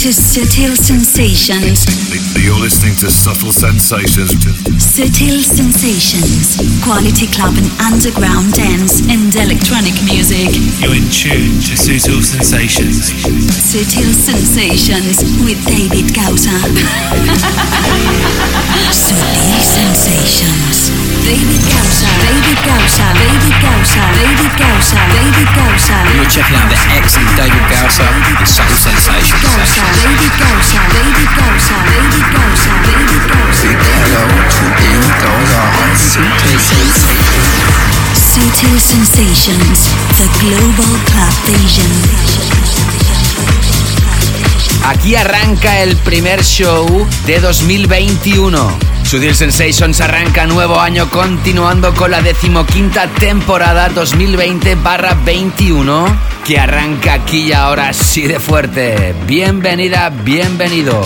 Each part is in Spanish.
to Subtle Sensations. You're listening to Subtle Sensations. Subtle Sensations. Quality club and underground dance and electronic music. You're in tune to Subtle Sensations. Subtle Sensations with David Gausa. Subtle Sensations. David Gausa. David Gausa. David Gausa. David Gausa. David Gausa. You're checking out the excellent David Gausa with Subtle Sensations. Gausa. Aquí arranca el primer show de 2021. Sutil Sensations arranca nuevo año continuando con la decimoquinta temporada 2020-21 que arranca aquí y ahora así de fuerte. Bienvenida, bienvenido.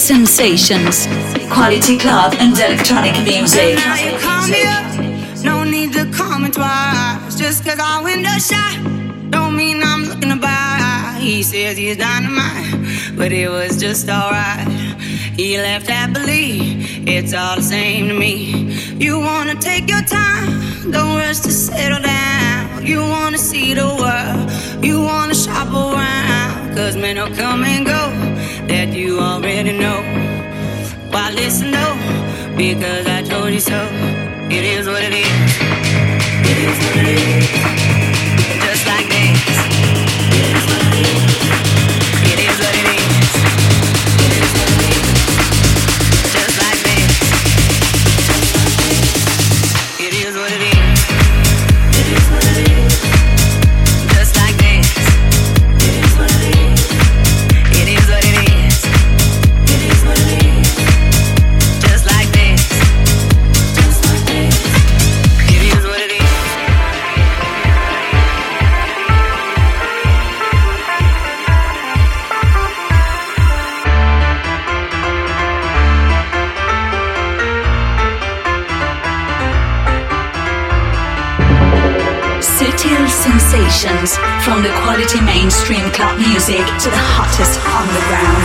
Sensations. Quality club and electronic music. No need to me twice. Just 'cause I shot. Don't mean I'm looking to buy. He says he's dynamite, but it was just alright. He left happily. It's all the same to me. You wanna take your time. Don't rush to settle down. You wanna see the world. You wanna shop around. Cause men will come and go. That you already know. Why listen though? Because I told you so. It is what it is. It is what it is. From the quality mainstream club music to the hottest underground.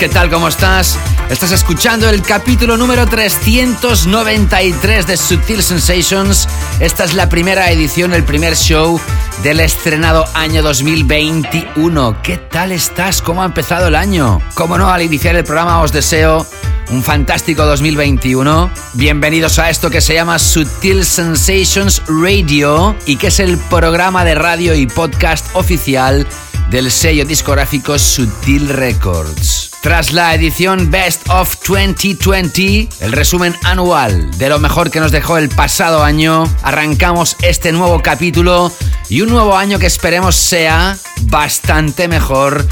Que tal como estás, estás escuchando el capítulo número 393 de Sutil Sensations. Esta es la primera edición, el primer show del estrenado año 2021. ¿Qué tal estás? ¿Cómo ha empezado el año? Como no, al iniciar el programa os deseo un fantástico 2021. Bienvenidos a esto que se llama Sutil Sensations Radio y que es el programa de radio y podcast oficial del sello discográfico Sutil Records. Tras la edición Best of 2020, el resumen anual de lo mejor que nos dejó el pasado año, arrancamos este nuevo capítulo y un nuevo año que esperemos sea bastante mejor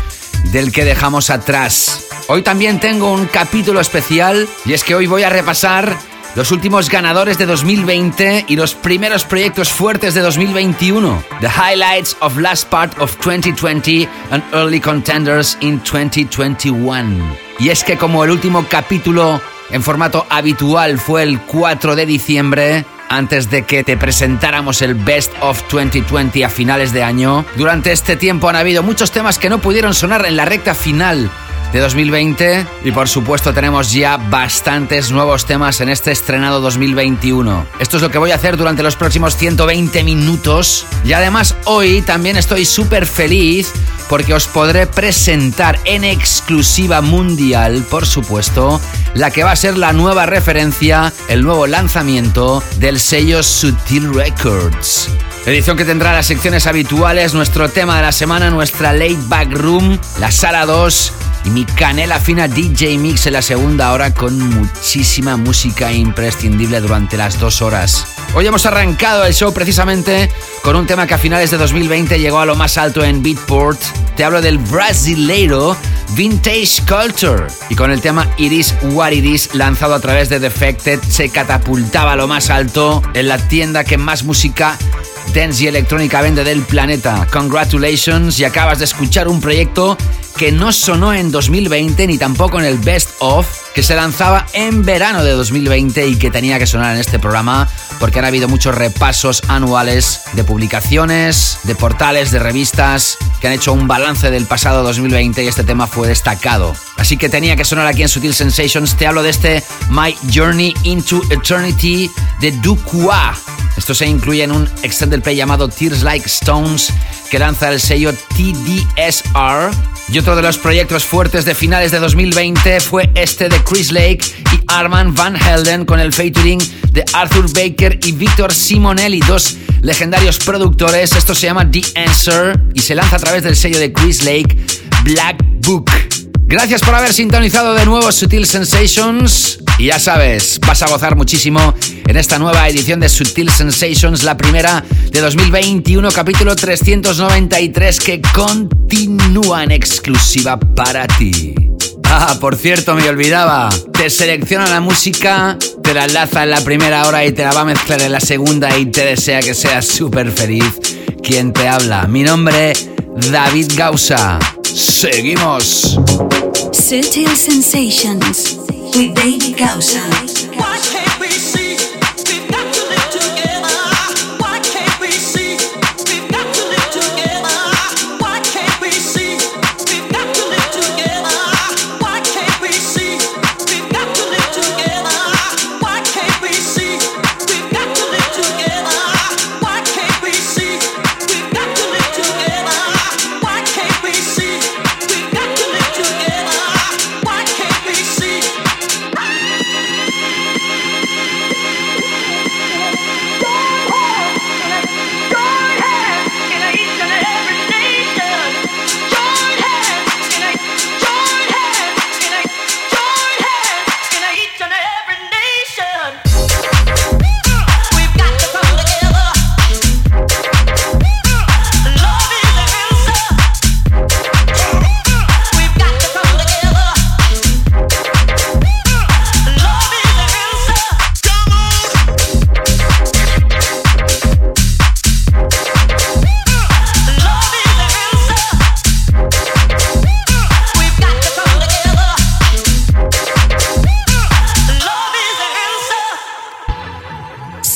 del que dejamos atrás. Hoy también tengo un capítulo especial y es que hoy voy a repasar los últimos ganadores de 2020 y los primeros proyectos fuertes de 2021. The highlights of last part of 2020 and early contenders in 2021. Y es que como el último capítulo en formato habitual fue el 4 de diciembre, antes de que te presentáramos el Best of 2020 a finales de año. Durante este tiempo han habido muchos temas que no pudieron sonar en la recta final de 2020 y por supuesto tenemos ya bastantes nuevos temas en este estrenado 2021. Esto es lo que voy a hacer durante los próximos 120 minutos y además hoy también estoy súper feliz porque os podré presentar en exclusiva mundial, por supuesto, la que va a ser la nueva referencia, el nuevo lanzamiento del sello Sutil Records. Edición que tendrá las secciones habituales, nuestro tema de la semana, nuestra late back room, la sala 2 y mi canela fina DJ Mix en la segunda hora con muchísima música imprescindible durante las dos horas. Hoy hemos arrancado el show precisamente con un tema que a finales de 2020 llegó a lo más alto en Beatport. Te hablo del brasileiro Vintage Culture. Y con el tema Iris What It Is lanzado a través de Defected se catapultaba a lo más alto en la tienda que más música dance y electrónica vende del planeta. Congratulations y acabas de escuchar un proyecto que no sonó en 2020 ni tampoco en el Best of, que se lanzaba en verano de 2020 y que tenía que sonar en este programa porque han habido muchos repasos anuales de publicaciones, de portales, de revistas que han hecho un balance del pasado 2020 y este tema fue destacado. Así que tenía que sonar aquí en Sutil Sensations. Te hablo de este My Journey into Eternity de Duqua. Esto se incluye en un extended play llamado Tears Like Stones que lanza el sello TDSR. Y otro de los proyectos fuertes de finales de 2020 fue este de Chris Lake y Arman Van Helden con el featuring de Arthur Baker y Victor Simonelli, dos legendarios productores. Esto se llama The Answer y se lanza a través del sello de Chris Lake, Black Book. Gracias por haber sintonizado de nuevo Sutil Sensations. Y ya sabes, vas a gozar muchísimo en esta nueva edición de Sutil Sensations, la primera de 2021, capítulo 393, que continúa en exclusiva para ti. Ah, por cierto, me olvidaba. Te selecciona la música, te la enlaza en la primera hora y te la va a mezclar en la segunda y te desea que seas súper feliz. ¿Quién te habla? Mi nombre, David Gausa. Seguimos. Sutil Sensations with David Gausa.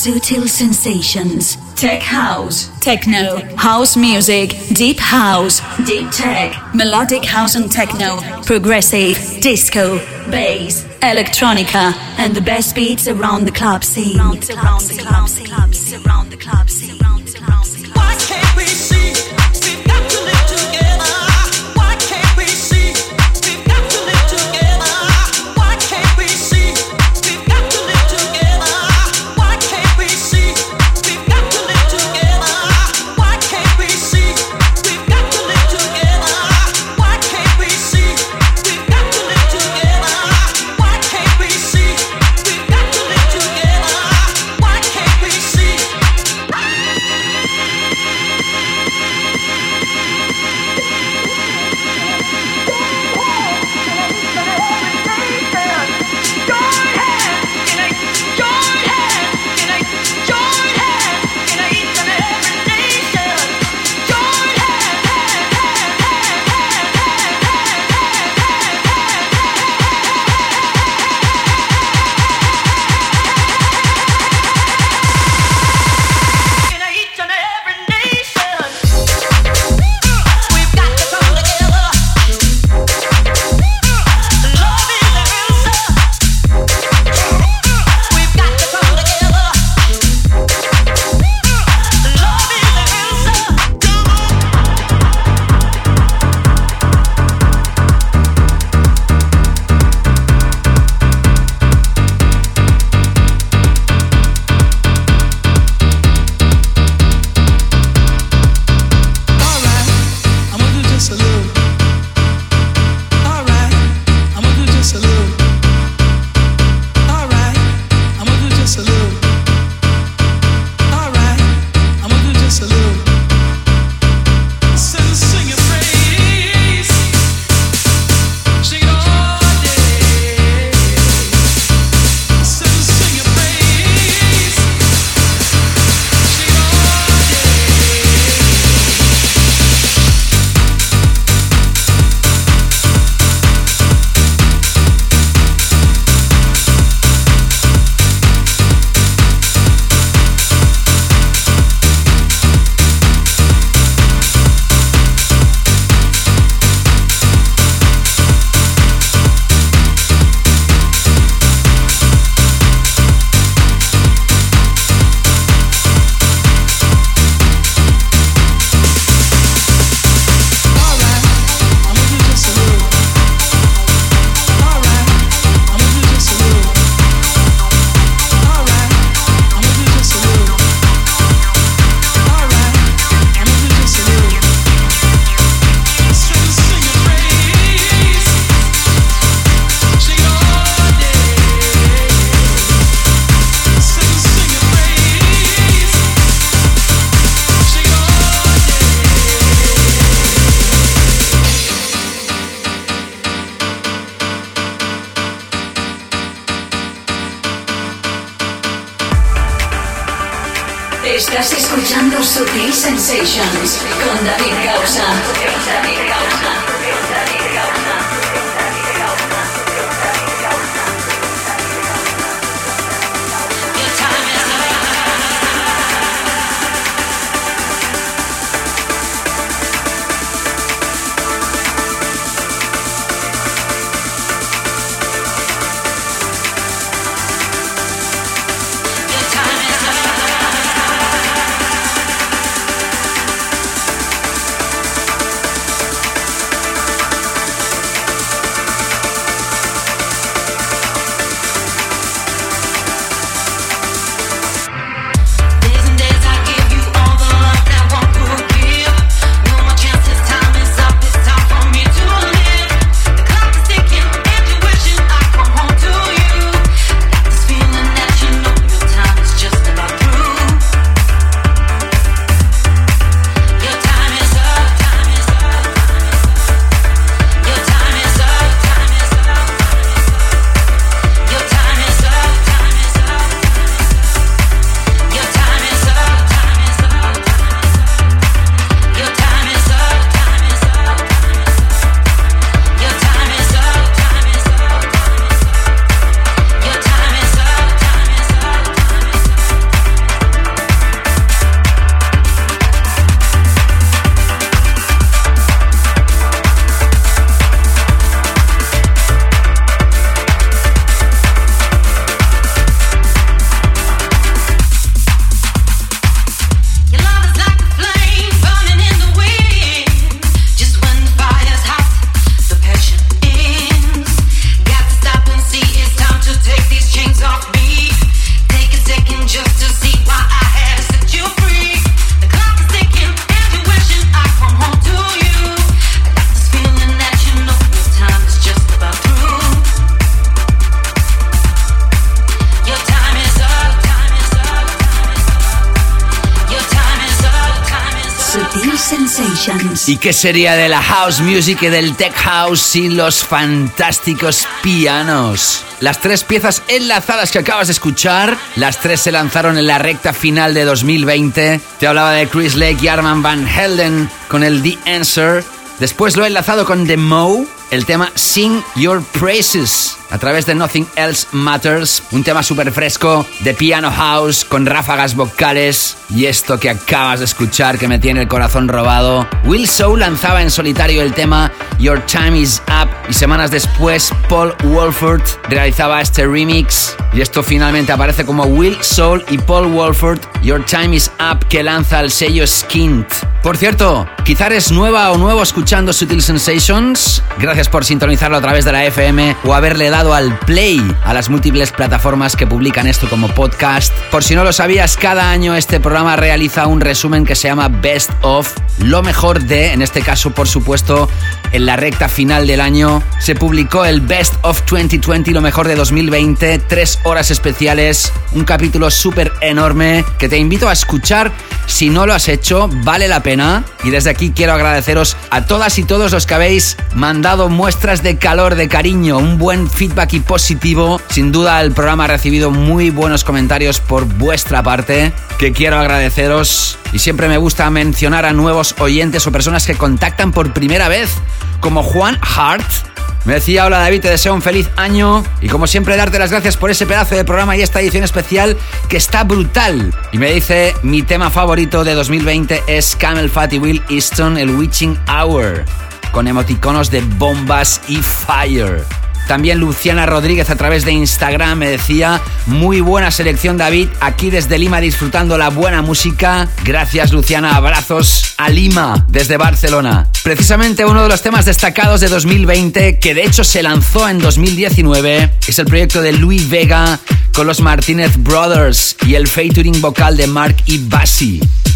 Sutil sensations. Tech house. Techno. House music. Deep house. Deep tech. Melodic house and techno. Progressive. Disco. Bass. Electronica. And the best beats around the club scene. Around the club scene. Around the club scene. Around the club scene. Qué sería de la house music y del tech house sin los fantásticos pianos? Las tres piezas enlazadas que acabas de escuchar, las tres se lanzaron en la recta final de 2020. Te hablaba de Chris Lake y Arman Van Helden con el The Answer. Después lo he enlazado con The Mo, el tema Sing Your Praises a través de Nothing Else Matters, un tema súper fresco de piano house con ráfagas vocales y esto que acabas de escuchar que me tiene el corazón robado. Will Soul lanzaba en solitario el tema Your Time Is Up y semanas después Paul Wolford realizaba este remix y esto finalmente aparece como Will Soul y Paul Wolford Your Time Is Up que lanza el sello Skint. Por cierto, quizá eres nueva o nuevo escuchando Sutil Sensations. Gracias por sintonizarlo a través de la FM o haberle dado al play a las múltiples plataformas que publican esto como podcast. Por si no lo sabías, cada año este programa realiza un resumen que se llama Best of, lo mejor de, en este caso por supuesto, en la recta final del año se publicó el Best of 2020, lo mejor de 2020, tres horas especiales, un capítulo súper enorme que te invito a escuchar si no lo has hecho, vale la pena. Y desde aquí quiero agradeceros a todas y todos los que habéis mandado muestras de calor, de cariño, un buen feedback y positivo. Sin duda el programa ha recibido muy buenos comentarios por vuestra parte, que quiero agradeceros. Y siempre me gusta mencionar a nuevos oyentes o personas que contactan por primera vez, como Juan Hart. Me decía, hola David, te deseo un feliz año y como siempre darte las gracias por ese pedazo de programa y esta edición especial que está brutal. Y me dice, mi tema favorito de 2020 es Camel Fat y Will Easton, el Witching Hour, con emoticonos de bombas y fire. También Luciana Rodríguez a través de Instagram me decía, muy buena selección David, aquí desde Lima disfrutando la buena música. Gracias Luciana, abrazos a Lima desde Barcelona. Precisamente uno de los temas destacados de 2020, que de hecho se lanzó en 2019, es el proyecto de Louis Vega con los Martínez Brothers y el featuring vocal de Mark y.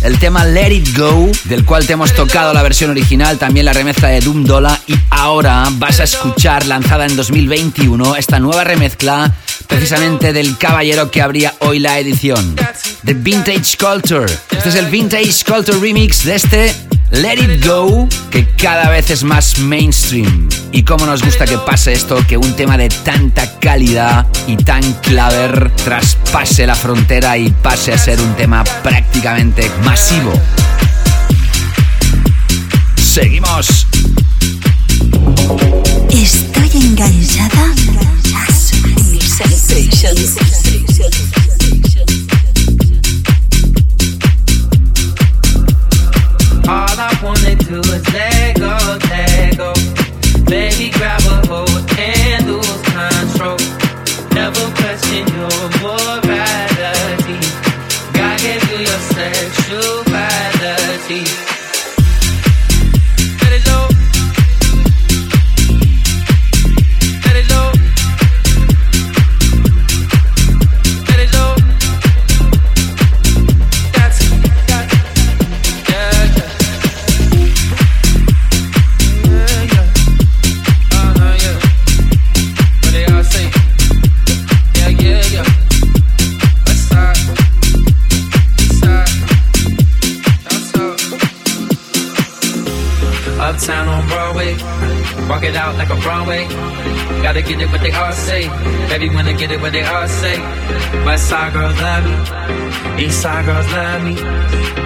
El tema Let It Go, del cual te hemos tocado la versión original, también la remezcla de Doom Dollar y ahora vas a escuchar lanzada en 2021 esta nueva remezcla precisamente del caballero que abría hoy la edición, The Vintage Culture. Este es el Vintage Culture Remix de este Let It Go, que cada vez es más mainstream. Y cómo nos gusta que pase esto, que un tema de tanta calidad y tan claver traspase la frontera y pase a ser un tema prácticamente masivo. Seguimos. Estoy enganchada Sensations. Get it what they all say. West side girls love me, east side girls love me,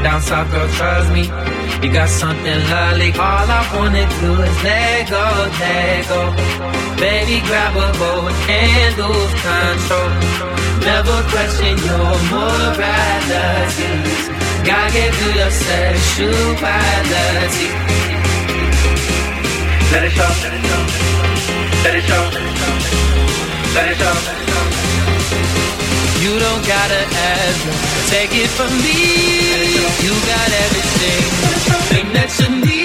down south girls trust me. You got something lovely. All I wanna do is let go, let go. Baby, grab a hold and lose control. Never question your morality. God gave you your sexuality. Let it show. Let it show. Let it show. You don't gotta ask, take it from me. You got everything, thing that you need.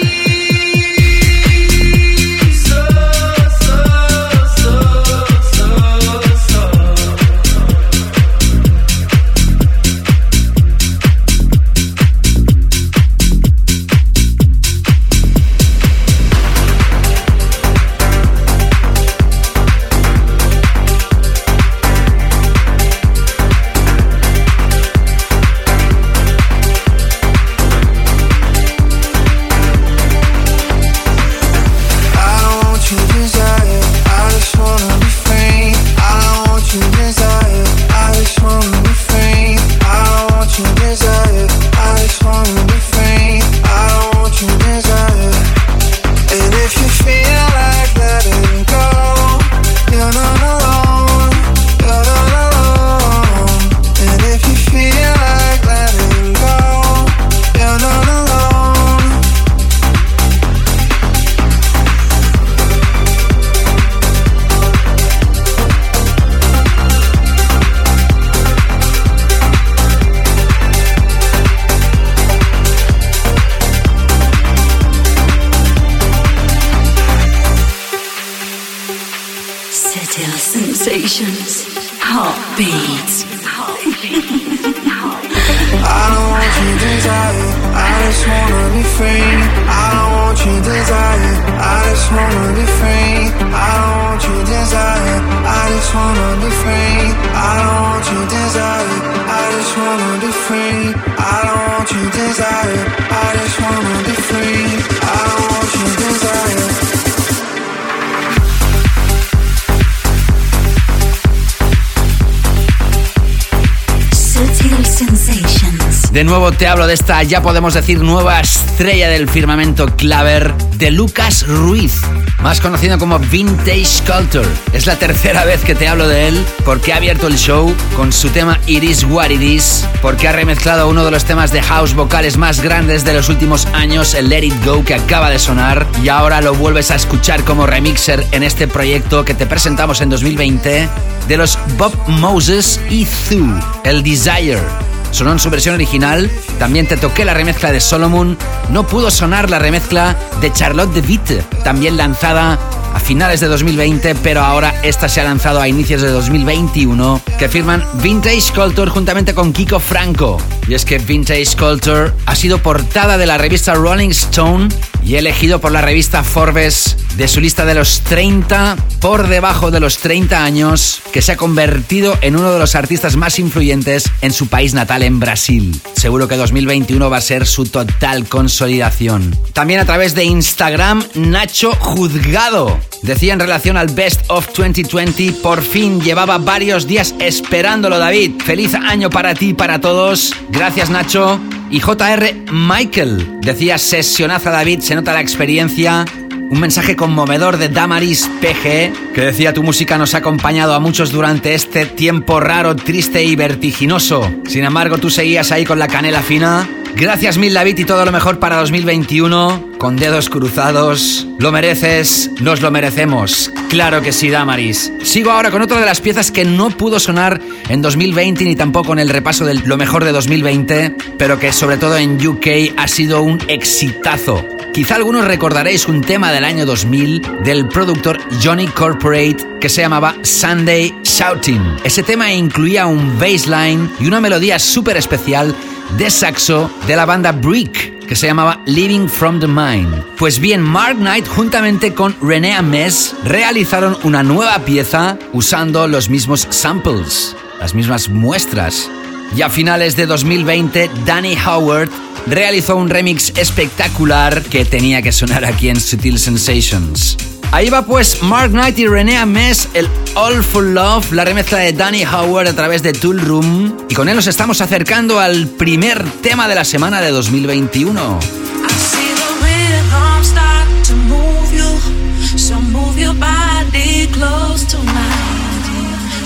De esta, ya podemos decir, nueva estrella del firmamento claver de Lucas Ruiz, más conocido como Vintage Culture. Es la tercera vez que te hablo de él porque ha abierto el show con su tema It Is What It Is, porque ha remezclado uno de los temas de house vocales más grandes de los últimos años, el Let It Go que acaba de sonar, y ahora lo vuelves a escuchar como remixer en este proyecto que te presentamos en 2020 de los Bob Moses y Thu, el Desire. Sonó en su versión original, también te toqué la remezcla de Solomon, no pudo sonar la remezcla de Charlotte de Witte, también lanzada a finales de 2020, pero ahora esta se ha lanzado a inicios de 2021, que firman Vintage Culture juntamente con Kiko Franco. Y es que Vintage Culture ha sido portada de la revista Rolling Stone y elegido por la revista Forbes de su lista de los 30 por debajo de los 30 años, que se ha convertido en uno de los artistas más influyentes en su país natal, en Brasil. Seguro que 2021 va a ser su total consolidación. También a través de Instagram, Nacho Juzgado. Decía en relación al Best of 2020, por fin llevaba varios días esperándolo, David. Feliz año para ti y para todos. Gracias, Nacho. Y JR Michael decía, sesionaza David, se nota la experiencia. Un mensaje conmovedor de Damaris PG que decía tu música nos ha acompañado a muchos durante este tiempo raro, triste y vertiginoso. Sin embargo, tú seguías ahí con la canela fina. Gracias mil David y todo lo mejor para 2021. Con dedos cruzados. Lo mereces, nos lo merecemos. Claro que sí, Damaris. Sigo ahora con otra de las piezas que no pudo sonar en 2020 ni tampoco en el repaso de lo mejor de 2020, pero que sobre todo en UK ha sido un exitazo. Quizá algunos recordaréis un tema del año 2000 del productor Johnny Corporate que se llamaba Sunday Shouting. Ese tema incluía un bassline y una melodía súper especial de saxo de la banda Brick que se llamaba Living from the Mind. Pues bien, Mark Knight juntamente con René Ames realizaron una nueva pieza usando los mismos samples, las mismas muestras. Y a finales de 2020, Danny Howard realizó un remix espectacular que tenía que sonar aquí en Sutil Sensations. Ahí va pues Mark Knight y René Ames, el All for Love, la remezcla de Danny Howard a través de Tool Room. Y con él nos estamos acercando al primer tema de la semana de 2021.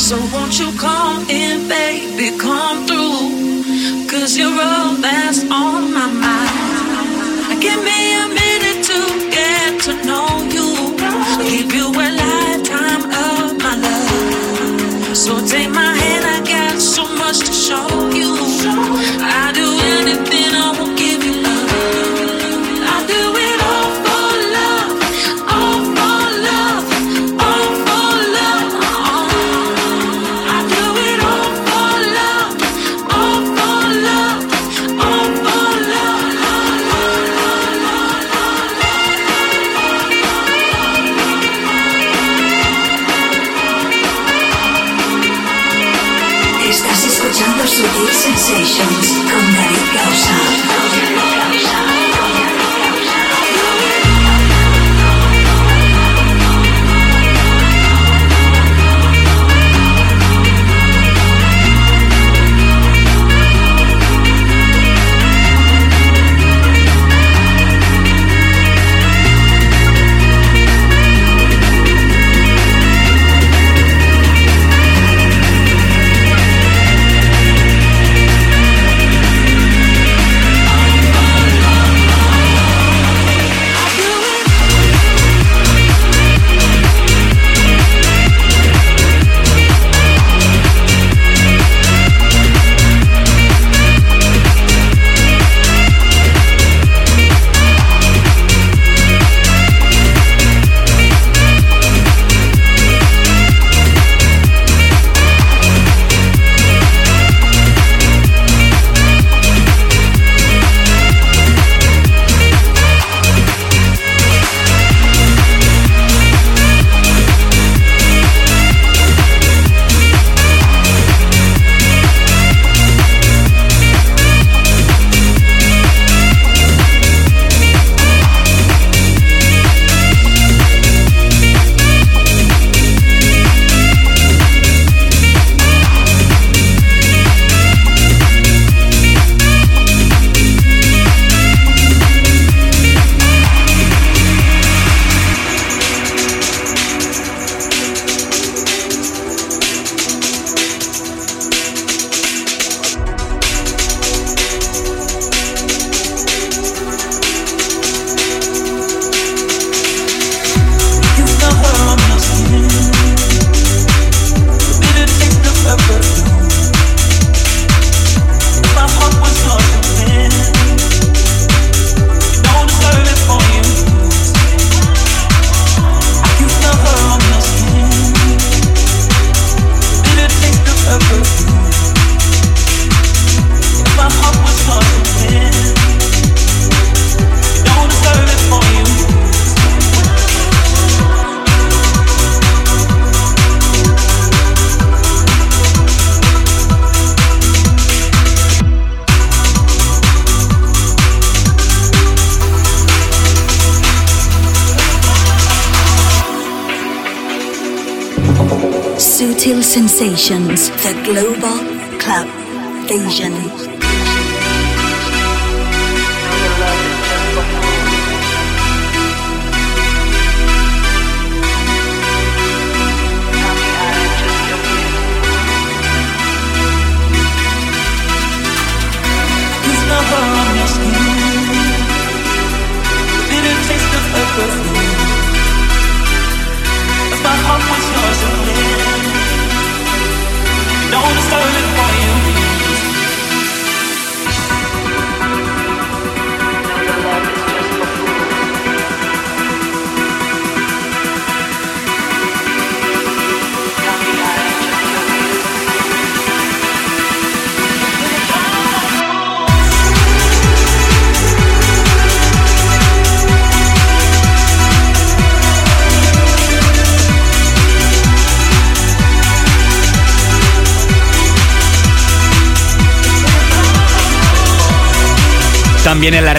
So won't you come in, baby, come through. Cause you're all that's on my mind. Give me a minute to get to know you. Give you a lifetime of my love. So take my hand, I got so much to show you. I do the global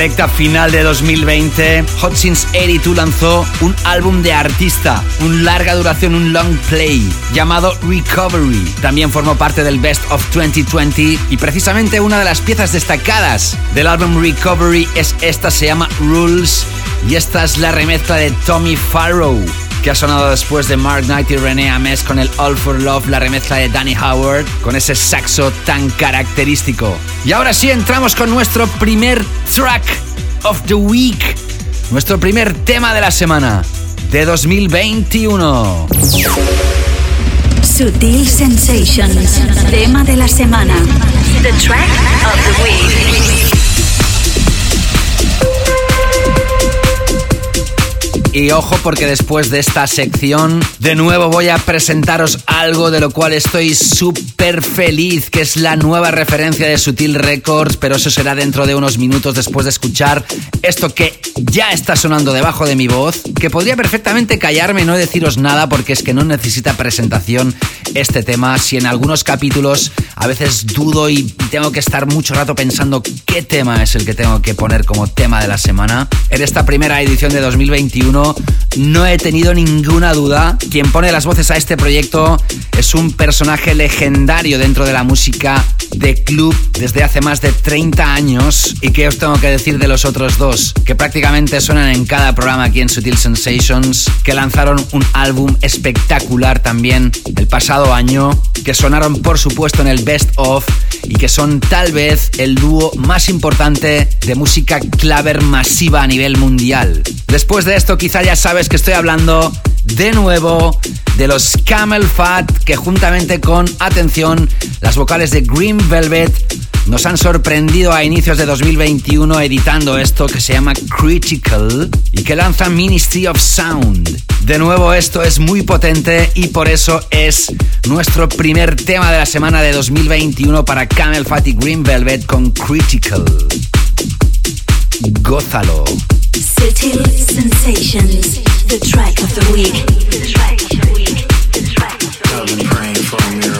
recta final de 2020, Hot Since 82 lanzó un álbum de artista, un larga duración, un long play, llamado Recovery. También formó parte del Best of 2020 y precisamente una de las piezas destacadas del álbum Recovery es esta, se llama Rules y esta es la remezcla de Tommy Farrow que ha sonado después de Mark Knight y René Ames con el All for Love, la remezcla de Danny Howard, con ese saxo tan característico. Y ahora sí entramos con nuestro primer track of the week, nuestro primer tema de la semana de 2021. Sutil Sensations, tema de la semana. The track of the week. Y ojo porque después de esta sección de nuevo voy a presentaros algo de lo cual estoy súper feliz, que es la nueva referencia de Sutil Records, pero eso será dentro de unos minutos después de escuchar esto que ya está sonando debajo de mi voz, que podría perfectamente callarme y no deciros nada porque es que no necesita presentación este tema. Si en algunos capítulos a veces dudo y tengo que estar mucho rato pensando qué tema es el que tengo que poner como tema de la semana, en esta primera edición de 2021 no he tenido ninguna duda. Quien pone las voces a este proyecto es un personaje legendario dentro de la música de club desde hace más de 30 años. ¿Y qué os tengo que decir de los otros dos? Que prácticamente suenan en cada programa aquí en Sutil Sensations, que lanzaron un álbum espectacular también el pasado año, que sonaron por supuesto en el Best of y que son tal vez el dúo más importante de música claver masiva a nivel mundial. Después de esto quizá ya sabes que estoy hablando de nuevo de los Camel Fat que juntamente con, atención, las vocales de Green Velvet nos han sorprendido a inicios de 2021 editando esto que se llama Critical y que lanza Ministry of Sound. De nuevo esto es muy potente y por eso es nuestro primer tema de la semana de 2021 para Camel Fat y Green Velvet con Critical. Gózalo. City Sensations, the track of the week. The track of the week. The track of the I've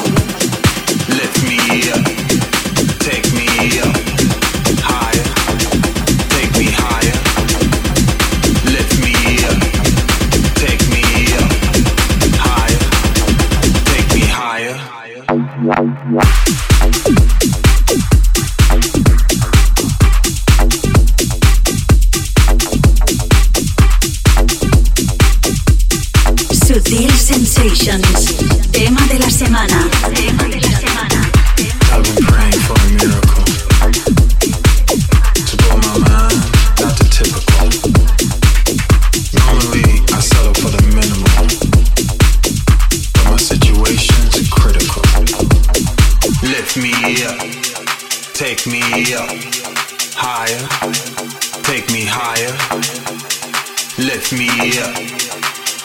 lift me up,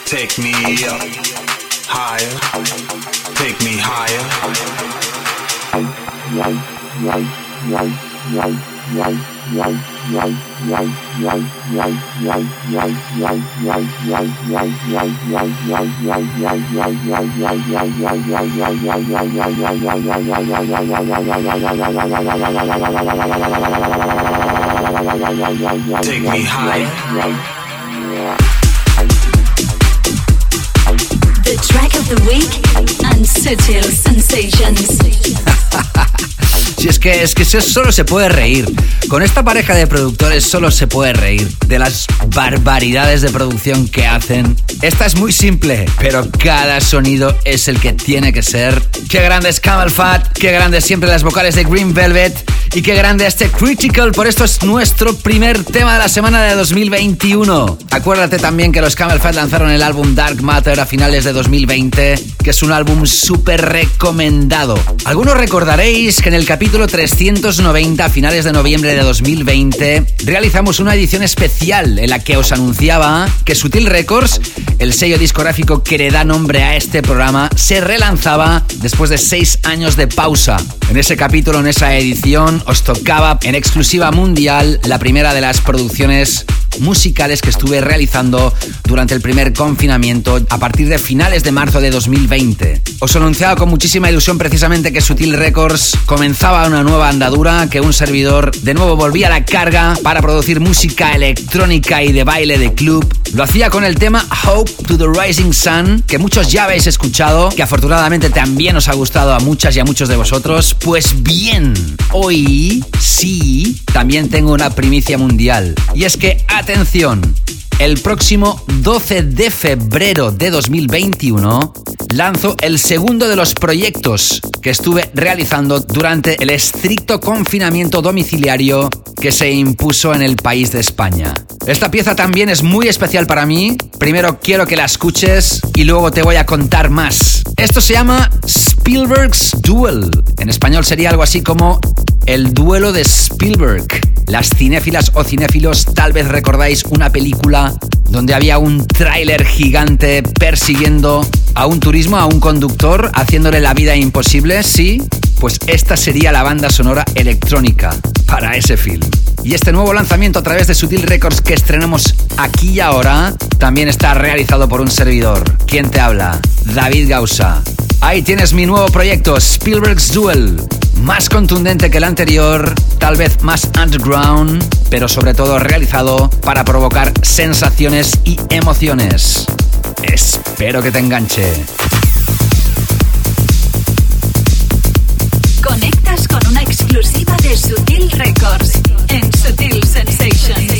take me up, higher, take me higher, take me higher. The week and subtle Sensations. Si es que es que solo se puede reír. Con esta pareja de productores solo se puede reír de las barbaridades de producción que hacen. Esta es muy simple, pero cada sonido es el que tiene que ser. Qué grande es Camel Fat, qué grande siempre las vocales de Green Velvet y qué grande este Critical. Por esto es nuestro primer tema de la semana de 2021. Acuérdate también que los Camel Fat lanzaron el álbum Dark Matter a finales de 2020, que es un álbum súper recomendado. Algunos recordaréis que en el capítulo 390, a finales de noviembre de 2020, realizamos una edición especial en la que os anunciaba que Sutil Records, el sello discográfico que le da nombre a este programa, se relanzaba después de seis años de pausa. En ese capítulo, en esa edición, os tocaba en exclusiva mundial la primera de las producciones musicales que estuve realizando durante el primer confinamiento a partir de finales de marzo de 2020. Os anunciaba con muchísima ilusión precisamente que Sutil Records comenzaba una nueva andadura, que un servidor de nuevo volvía a la carga para producir música electrónica y de baile de club. Lo hacía con el tema Hope to the Rising Sun, que muchos ya habéis escuchado, que afortunadamente también os ha gustado a muchas y a muchos de vosotros. Pues bien, hoy sí, también tengo una primicia mundial. Y es que, atención, el próximo 12 de febrero de 2021 lanzo el segundo de los proyectos que estuve realizando durante el estricto confinamiento domiciliario que se impuso en el país de España. Esta pieza también es muy especial para mí. Primero quiero que la escuches y luego te voy a contar más. Esto se llama Spielberg's Duel. En español sería algo así como el duelo de Spielberg. Las cinéfilas o cinéfilos tal vez recordáis una película donde había un tráiler gigante persiguiendo a un turismo, a un conductor, haciéndole la vida imposible, ¿sí? Pues esta sería la banda sonora electrónica para ese film. Y este nuevo lanzamiento a través de Sutil Records que estrenamos aquí y ahora también está realizado por un servidor. ¿Quién te habla? David Gausa. Ahí tienes mi nuevo proyecto, Spielberg's Duel. Más contundente que el anterior, tal vez más underground, pero sobre todo realizado para provocar sensaciones y emociones. Espero que te enganche. Conectas con una exclusiva de Sutil Records en Sutil Sensations.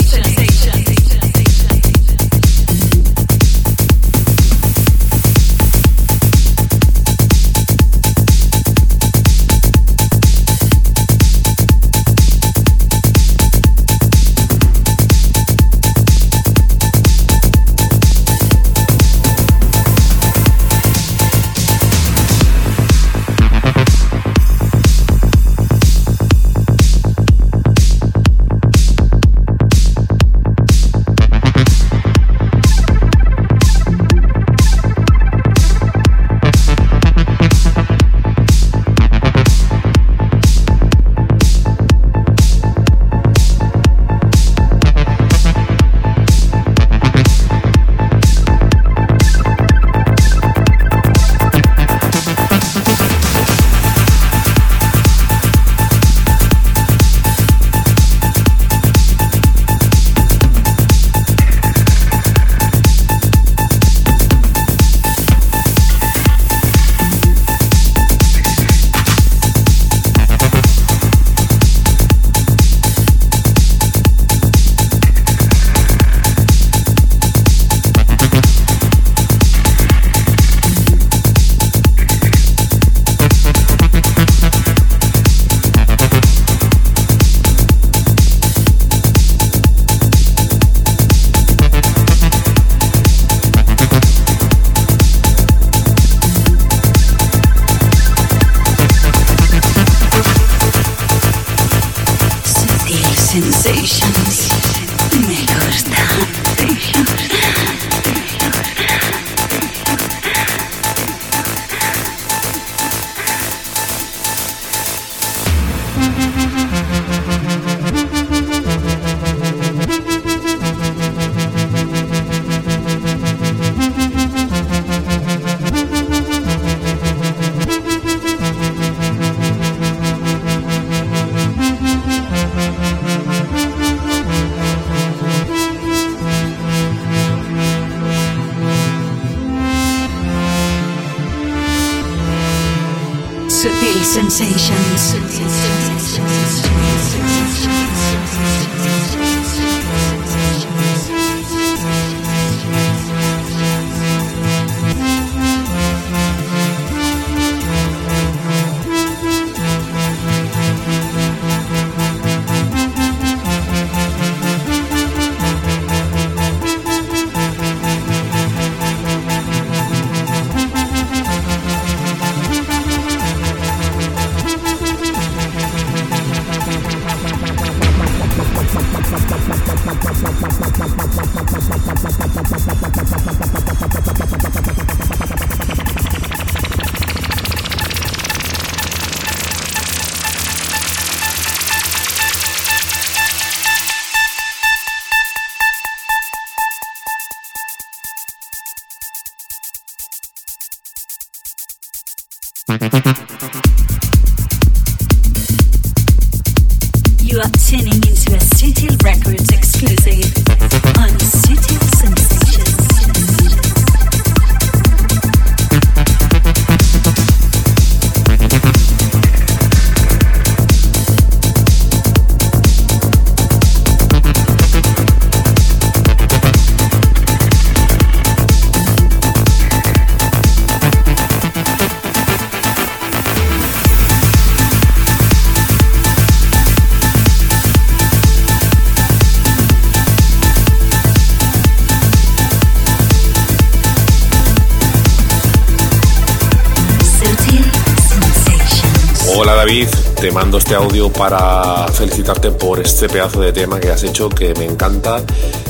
Mando este audio para felicitarte por este pedazo de tema que has hecho que me encanta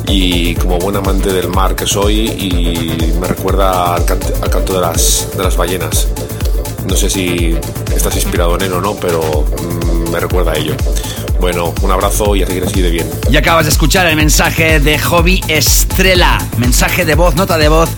y como buen amante del mar que soy y me recuerda al, cant- al canto de las, de las ballenas. No sé si estás inspirado en él o no, pero mm, me recuerda a ello. Bueno, un abrazo y a seguir así de bien. Y acabas de escuchar el mensaje de Hobby Estrella, mensaje de voz, nota de voz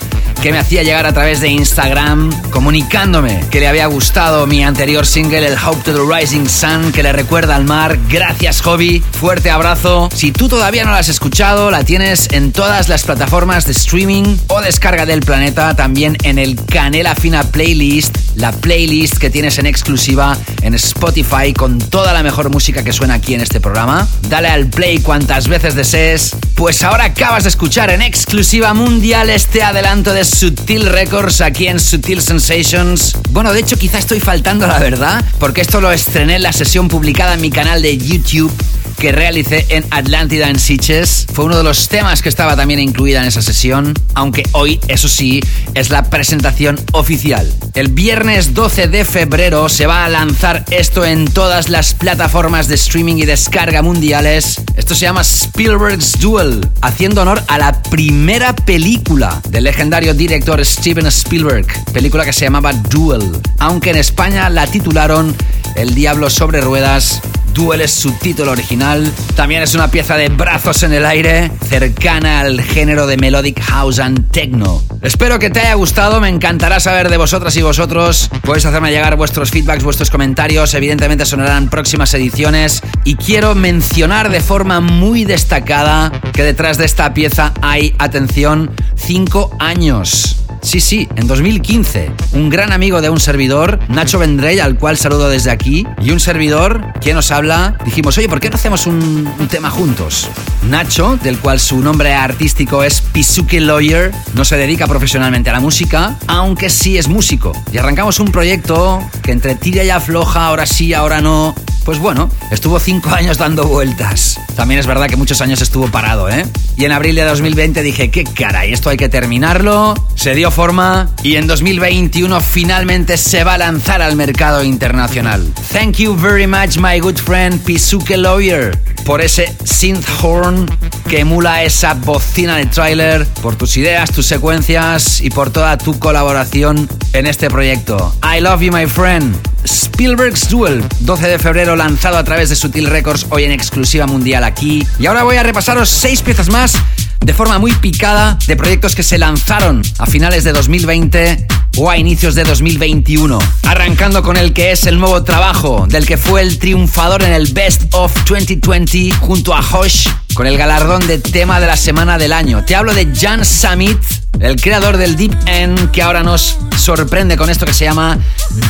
que me hacía llegar a través de Instagram comunicándome que le había gustado mi anterior single El Hope to the Rising Sun que le recuerda al mar. Gracias Hobby, fuerte abrazo. Si tú todavía no la has escuchado, la tienes en todas las plataformas de streaming o descarga del planeta, también en el Canela Fina Playlist, la playlist que tienes en exclusiva en Spotify con toda la mejor música que suena aquí en este programa. Dale al play cuantas veces desees. Pues ahora acabas de escuchar en exclusiva mundial este adelanto de Sutil Records aquí en Sutil Sensations. Bueno, de hecho quizá estoy faltando la verdad, porque esto lo estrené en la sesión publicada en mi canal de YouTube que realicé en Atlántida en Sitges. Fue uno de los temas que estaba también incluida en esa sesión, aunque hoy, eso sí, es la presentación oficial. El viernes 12 de febrero se va a lanzar esto en todas las plataformas de streaming y descarga mundiales. Esto se llama Spielberg's Duel, haciendo honor a la primera película del legendario director Steven Spielberg, película que se llamaba Duel, aunque en España la titularon El Diablo sobre Ruedas Duel es su título original. También es una pieza de brazos en el aire, cercana al género de Melodic House and Techno. Espero que te haya gustado, me encantará saber de vosotras y vosotros. Podéis hacerme llegar vuestros feedbacks, vuestros comentarios, evidentemente sonarán próximas ediciones. Y quiero mencionar de forma muy destacada que detrás de esta pieza hay, atención, 5 años. Sí, sí, en 2015, un gran amigo de un servidor, Nacho Vendrell, al cual saludo desde aquí, y un servidor, quien nos habla, dijimos, oye, ¿por qué no hacemos un, tema juntos? Nacho, del cual su nombre artístico es Pisuke Lawyer, no se dedica profesionalmente a la música, aunque sí es músico. Y arrancamos un proyecto que entre tira y afloja, ahora sí, ahora no, pues bueno, estuvo cinco años dando vueltas. También es verdad que muchos años estuvo parado, ¿eh? Y en abril de 2020 dije, qué caray, esto hay que terminarlo. Se dio forma y en 2021 finalmente se va a lanzar al mercado internacional. Thank you very much, my good friend Pisuke Lawyer, por ese synth horn que emula esa bocina de trailer, por tus ideas, tus secuencias y por toda tu colaboración en este proyecto. I love you, my friend. Spielberg's Duel, 12 de febrero lanzado a través de Sutil Records, hoy en exclusiva mundial aquí. Y ahora voy a repasaros seis piezas más de forma muy picada de proyectos que se lanzaron a finales de 2020 o a inicios de 2021. Arrancando con el que es el nuevo trabajo del que fue el triunfador en el Best of 2020 junto a Hosh con el galardón de tema de la semana del año. Te hablo de Jan Summit, el creador del Deep End que ahora nos sorprende con esto que se llama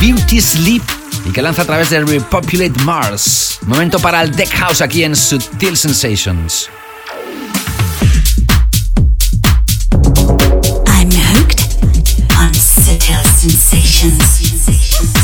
Beauty Sleep y que lanza a través de Repopulate Mars. Momento para el Deck House aquí en Sutil Sensations. Subtle Sensations.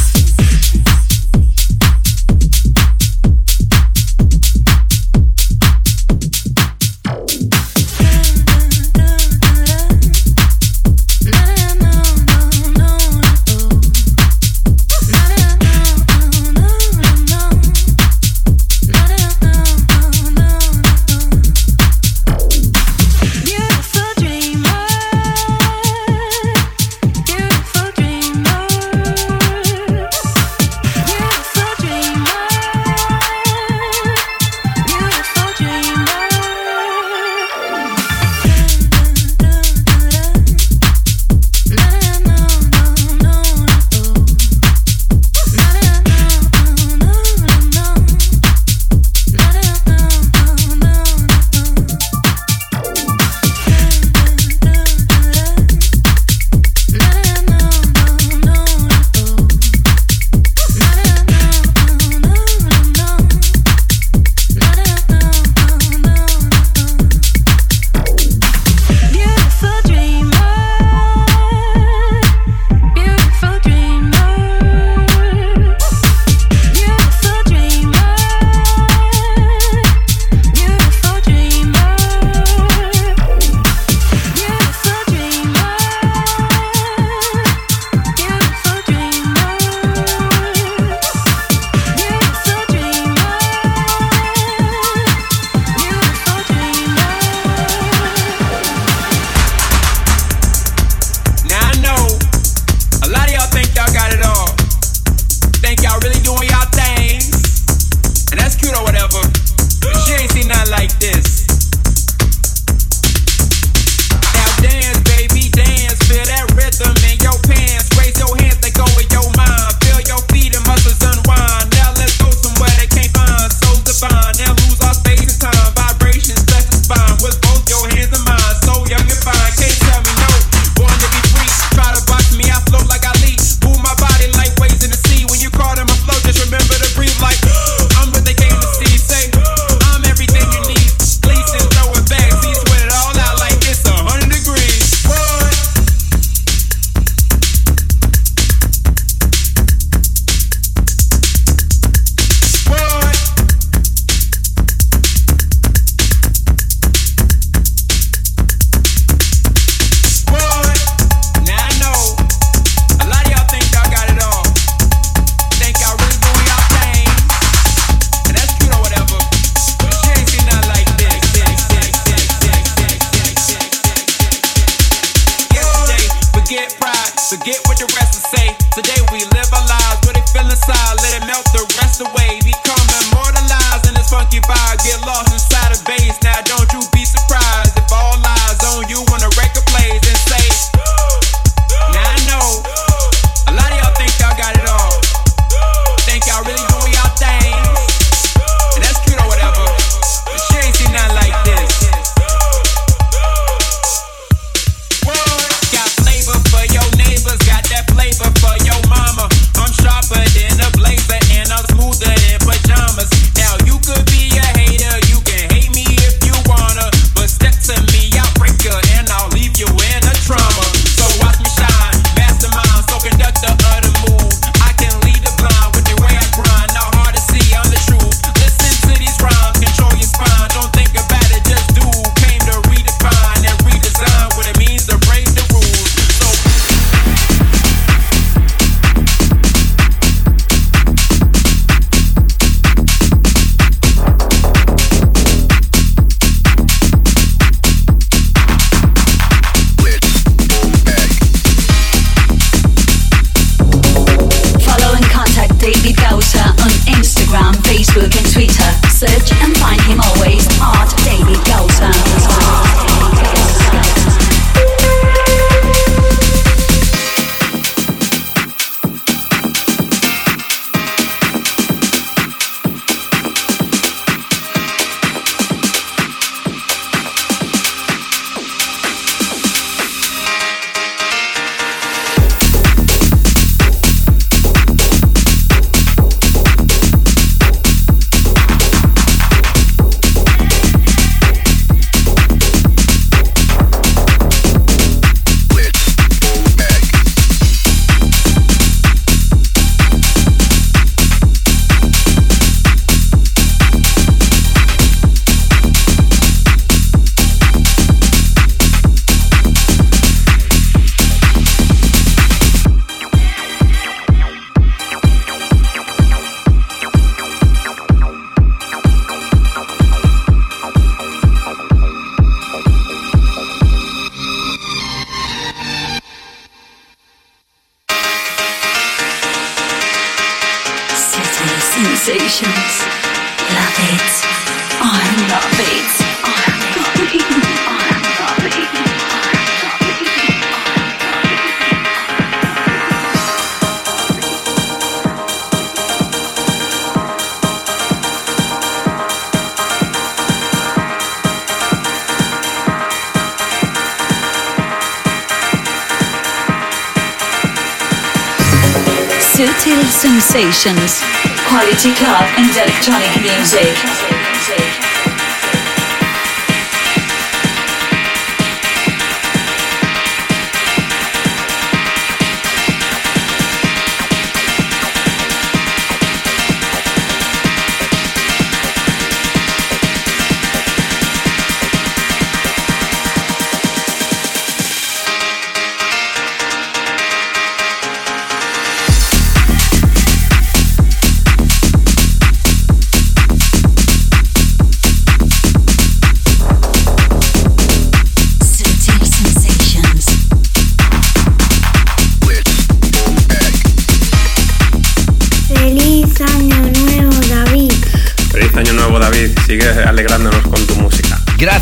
Sensations.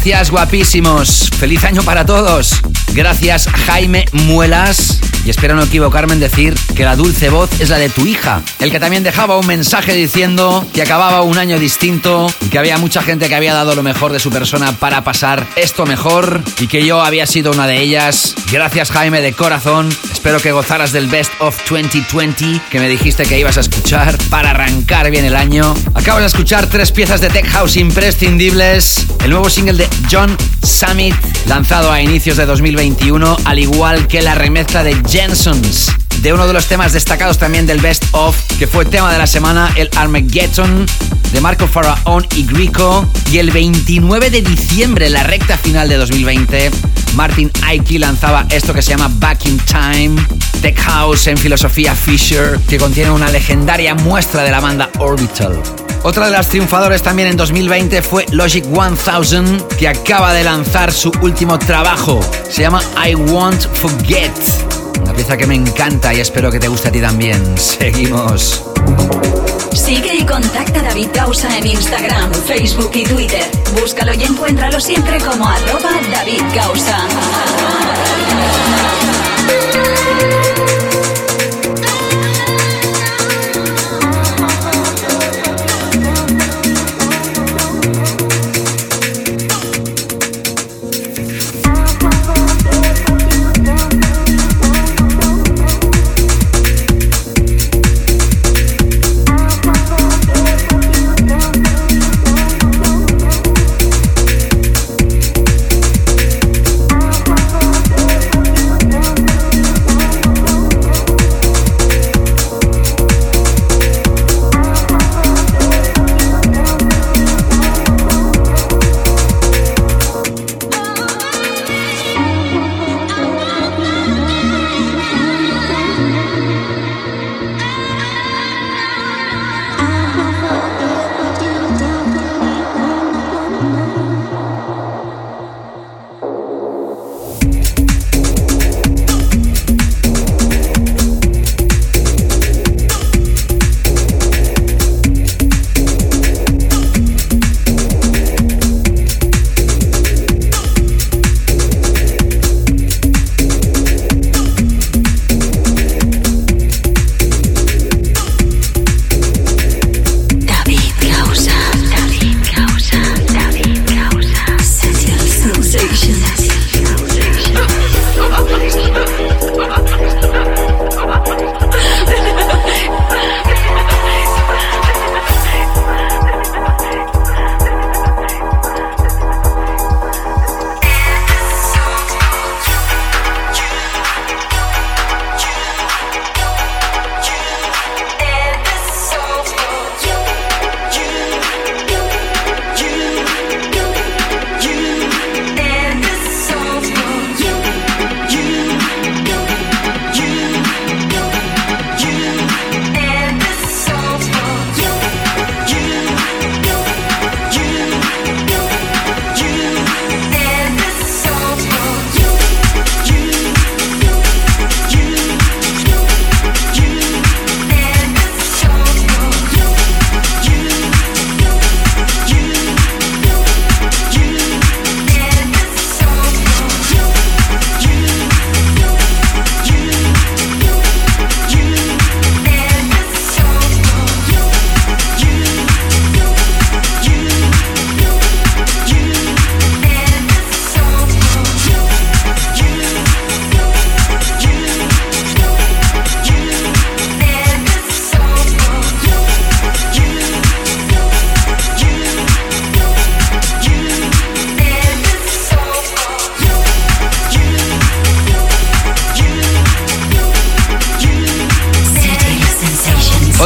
Gracias, guapísimos. Feliz año para todos. Gracias, Jaime Muelas. Y espero no equivocarme en decir que la dulce voz es la de tu hija. El que también dejaba un mensaje diciendo que acababa un año distinto que había mucha gente que había dado lo mejor de su persona para pasar esto mejor y que yo había sido una de ellas. Gracias, Jaime, de corazón. Espero que gozaras del Best of 2020 que me dijiste que ibas a escuchar para arrancar bien el año. Acabas de escuchar tres piezas de Tech House imprescindibles. El nuevo single de John Summit, lanzado a inicios de 2021, al igual que la remezcla de Jensons de uno de los temas destacados también del Best of, que fue tema de la semana, el Armageddon de Marco Faraón y Grico. Y el 29 de diciembre, la recta final de 2020, Martin Aiki lanzaba esto que se llama Back in Time, Tech House en filosofía Fisher, que contiene una legendaria muestra de la banda Orbital. Otra de las triunfadoras también en 2020 fue Logic 1000, que acaba de lanzar su último trabajo. Se llama I Won't Forget. Una pieza que me encanta y espero que te guste a ti también. Seguimos. Sigue y contacta a David Gausa en Instagram, Facebook y Twitter. Búscalo y encuéntralo siempre como arroba David Gausa.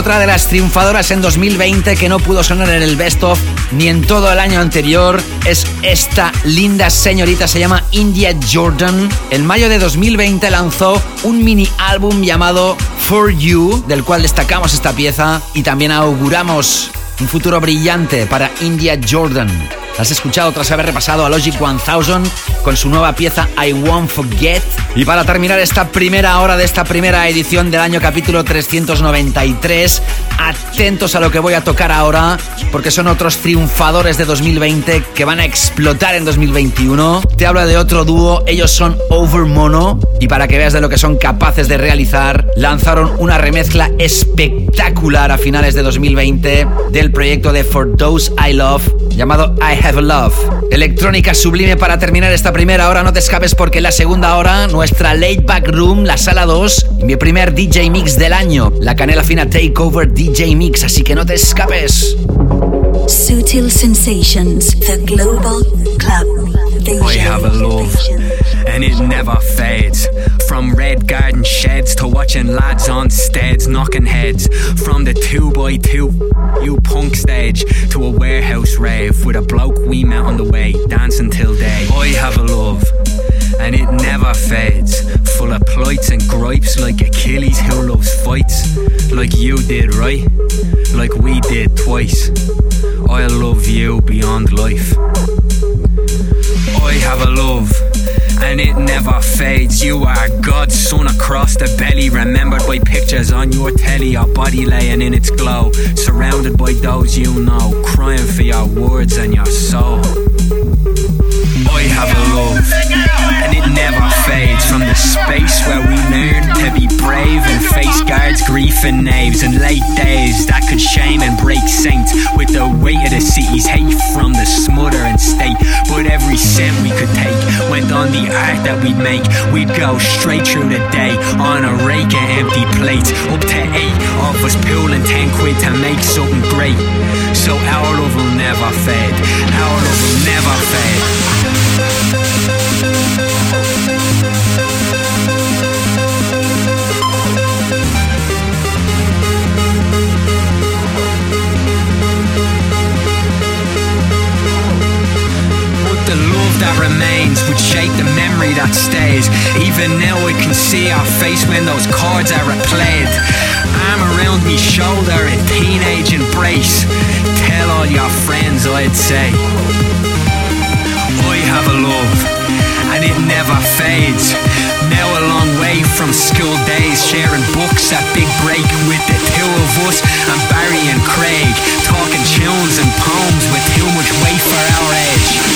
Otra de las triunfadoras en 2020 que no pudo sonar en el Best of ni en todo el año anterior es esta linda señorita, se llama India Jordan. En mayo de 2020 lanzó un mini álbum llamado For You, del cual destacamos esta pieza y también auguramos un futuro brillante para India Jordan. Has escuchado tras haber repasado a Logic 1000 con su nueva pieza I Won't Forget. Y para terminar esta primera hora de esta primera edición del año capítulo 393, atentos a lo que voy a tocar ahora, porque son otros triunfadores de 2020 que van a explotar en 2021. Te hablo de otro dúo, ellos son Over Mono, y para que veas de lo que son capaces de realizar, lanzaron una remezcla espectacular a finales de 2020 del proyecto de For Those I Love llamado I Have Love. Electrónica sublime para terminar esta primera hora, no te escapes porque la segunda hora, nuestra late back room, la sala 2, y mi primer DJ mix del año, la canela fina Takeover DJ Mix, así que no te escapes. Sutil Sensations, the global club. I have a love, and it never fades. From red garden sheds to watching lads on steads knocking heads. From the 2 by 2 you punk stage to a warehouse rave with a bloke we met on the way, dancing till day. I have a love, and it never fades. Full of plights and gripes like Achilles who loves fights. Like you did, right? Like we did twice. I love you beyond life. I have a love. And it never fades. You are God's son across the belly, remembered by pictures on your telly, your body laying in its glow, surrounded by those you know, crying for your words and your soul. I have a love, and it never fades from the space where we learn to be brave and face guards, grief and knaves, and late days that could shame and break saints with the weight of the city's hate from the smothering state. But every cent we could take went on the art that we'd make. We'd go straight through the day on a rake of empty plates, up to eight of us pooling ten quid to make something great. So our love will never fade. Our love will never fade. That remains would shape the memory that stays. Even now I can see our face when those chords are replayed. Arm around me shoulder in teenage embrace. Tell all your friends I'd say. I have a love, and it never fades. Now a long way from school days, sharing books at Big Break with the two of us and Barry and Craig, talking tunes and poems with too much weight for our age.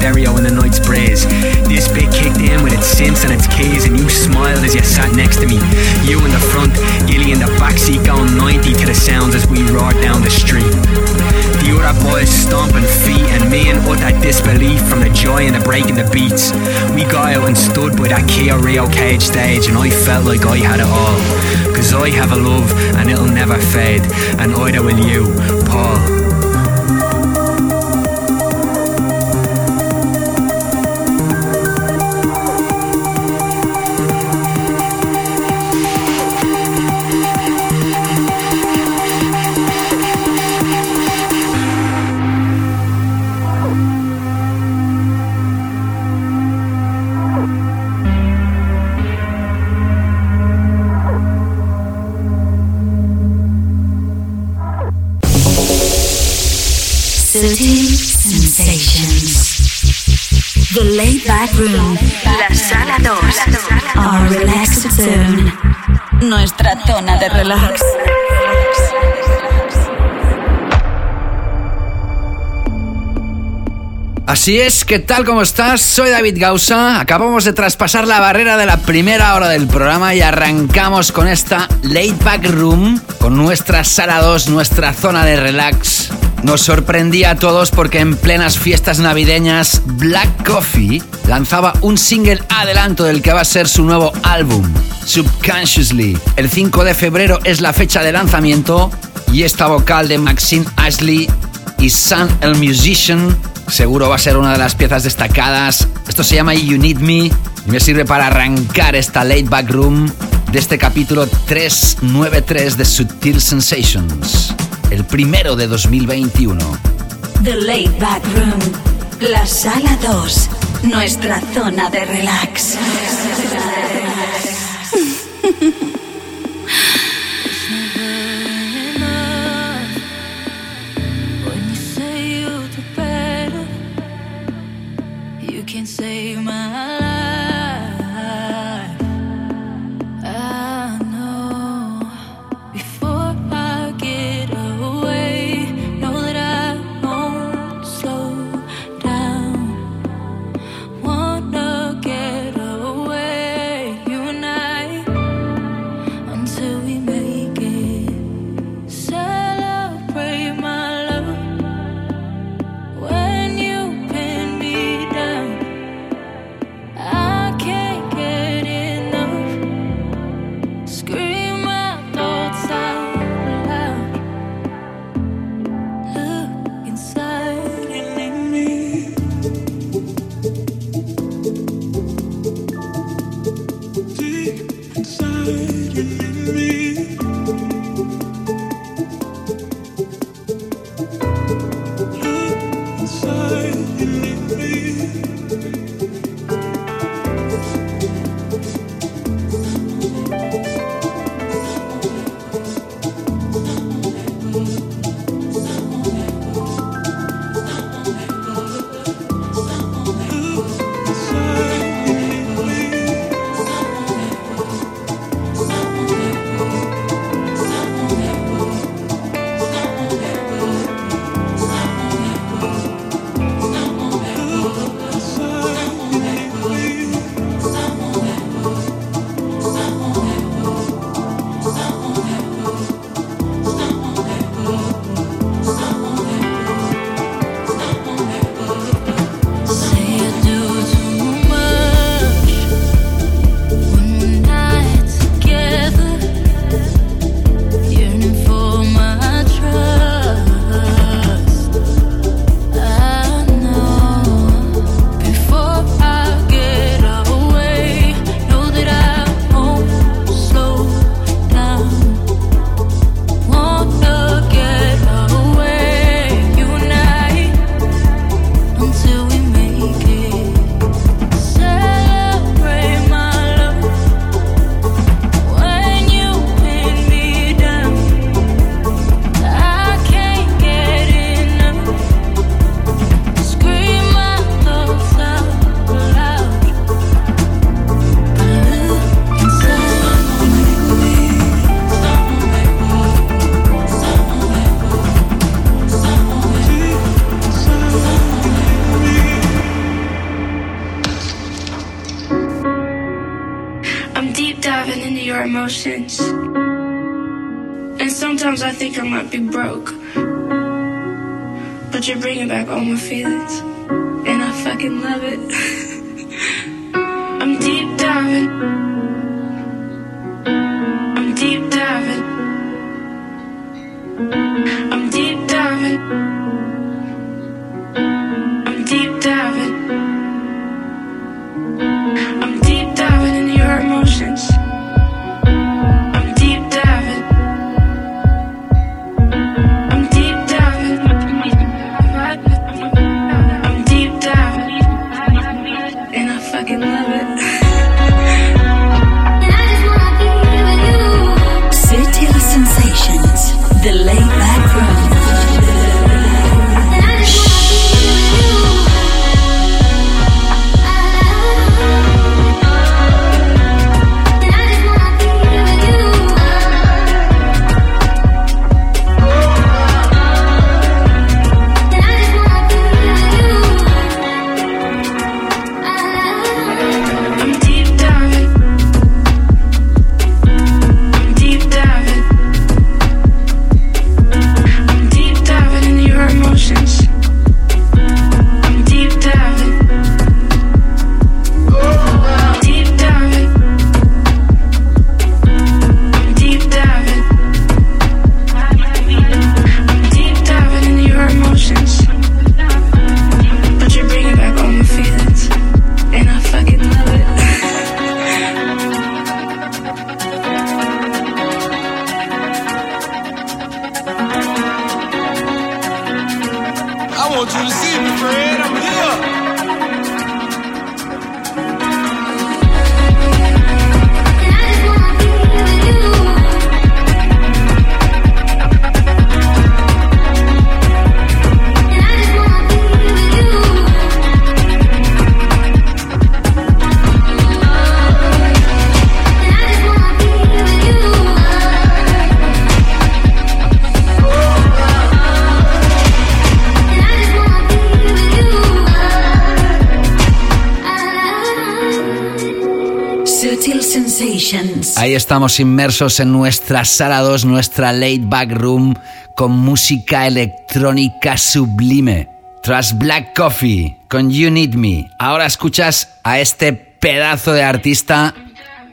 Stereo in the night's breeze. This bit kicked in with its synths and its keys, and you smiled as you sat next to me. You in the front, Gilly in the backseat, going 90 to the sounds as we roared down the street. The other boys stomping feet, and me in utter disbelief from the joy and the breaking the beats. We got out and stood by that Kia Rio cage stage, and I felt like I had it all. Cause I have a love, and it'll never fade, and either will you, Paul. Nuestra zona de relax. Así es, ¿qué tal? ¿Cómo estás? Soy David Gausa. Acabamos de traspasar la barrera de la primera hora del programa y arrancamos con esta Late Back Room, con nuestra sala 2, nuestra zona de relax. Nos sorprendía a todos porque en plenas fiestas navideñas, Black Coffee lanzaba un single adelanto del que va a ser su nuevo álbum, Subconsciously. El 5 de febrero es la fecha de lanzamiento y esta vocal de Maxine Ashley y Sun el Musician seguro va a ser una de las piezas destacadas. Esto se llama You Need Me y me sirve para arrancar esta late back room de este capítulo 393 de Subtil Sensations, el primero de 2021. The Late Back Room. La sala 2. Nuestra zona de relax. Ahí estamos inmersos en nuestra sala 2, nuestra late back room, con música electrónica sublime. Tras Black Coffee, con You Need Me, ahora escuchas a este pedazo de artista.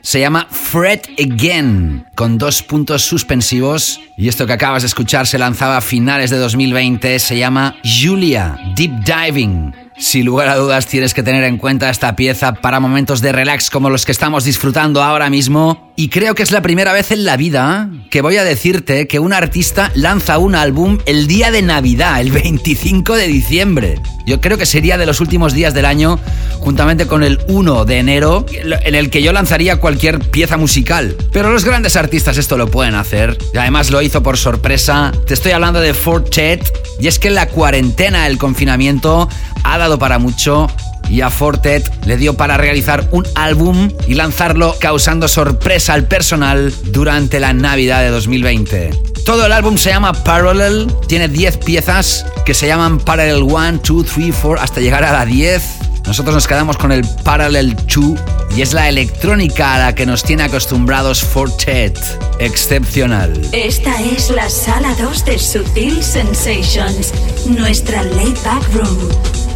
Se llama Fred Again, con dos puntos suspensivos. Y esto que acabas de escuchar se lanzaba a finales de 2020. Se llama Julia Deep Diving. Sin lugar a dudas tienes que tener en cuenta esta pieza para momentos de relax como los que estamos disfrutando ahora mismo. Y creo que es la primera vez en la vida que voy a decirte que un artista lanza un álbum el día de Navidad, el 25 de diciembre. Yo creo que sería de los últimos días del año, juntamente con el 1 de enero, en el que yo lanzaría cualquier pieza musical. Pero los grandes artistas esto lo pueden hacer. Y además lo hizo por sorpresa. Te estoy hablando de Fortet. Y es que la cuarentena, el confinamiento, ha dado para mucho y a Fortet le dio para realizar un álbum y lanzarlo causando sorpresa al personal durante la Navidad de 2020. Todo el álbum se llama Parallel, tiene 10 piezas que se llaman Parallel 1, 2, 3, 4 hasta llegar a la 10. Nosotros nos quedamos con el Parallel 2 y es la electrónica a la que nos tiene acostumbrados Fortet. Excepcional. Esta es la sala 2 de Sutil Sensations, nuestra laid back room,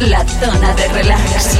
la zona de relax.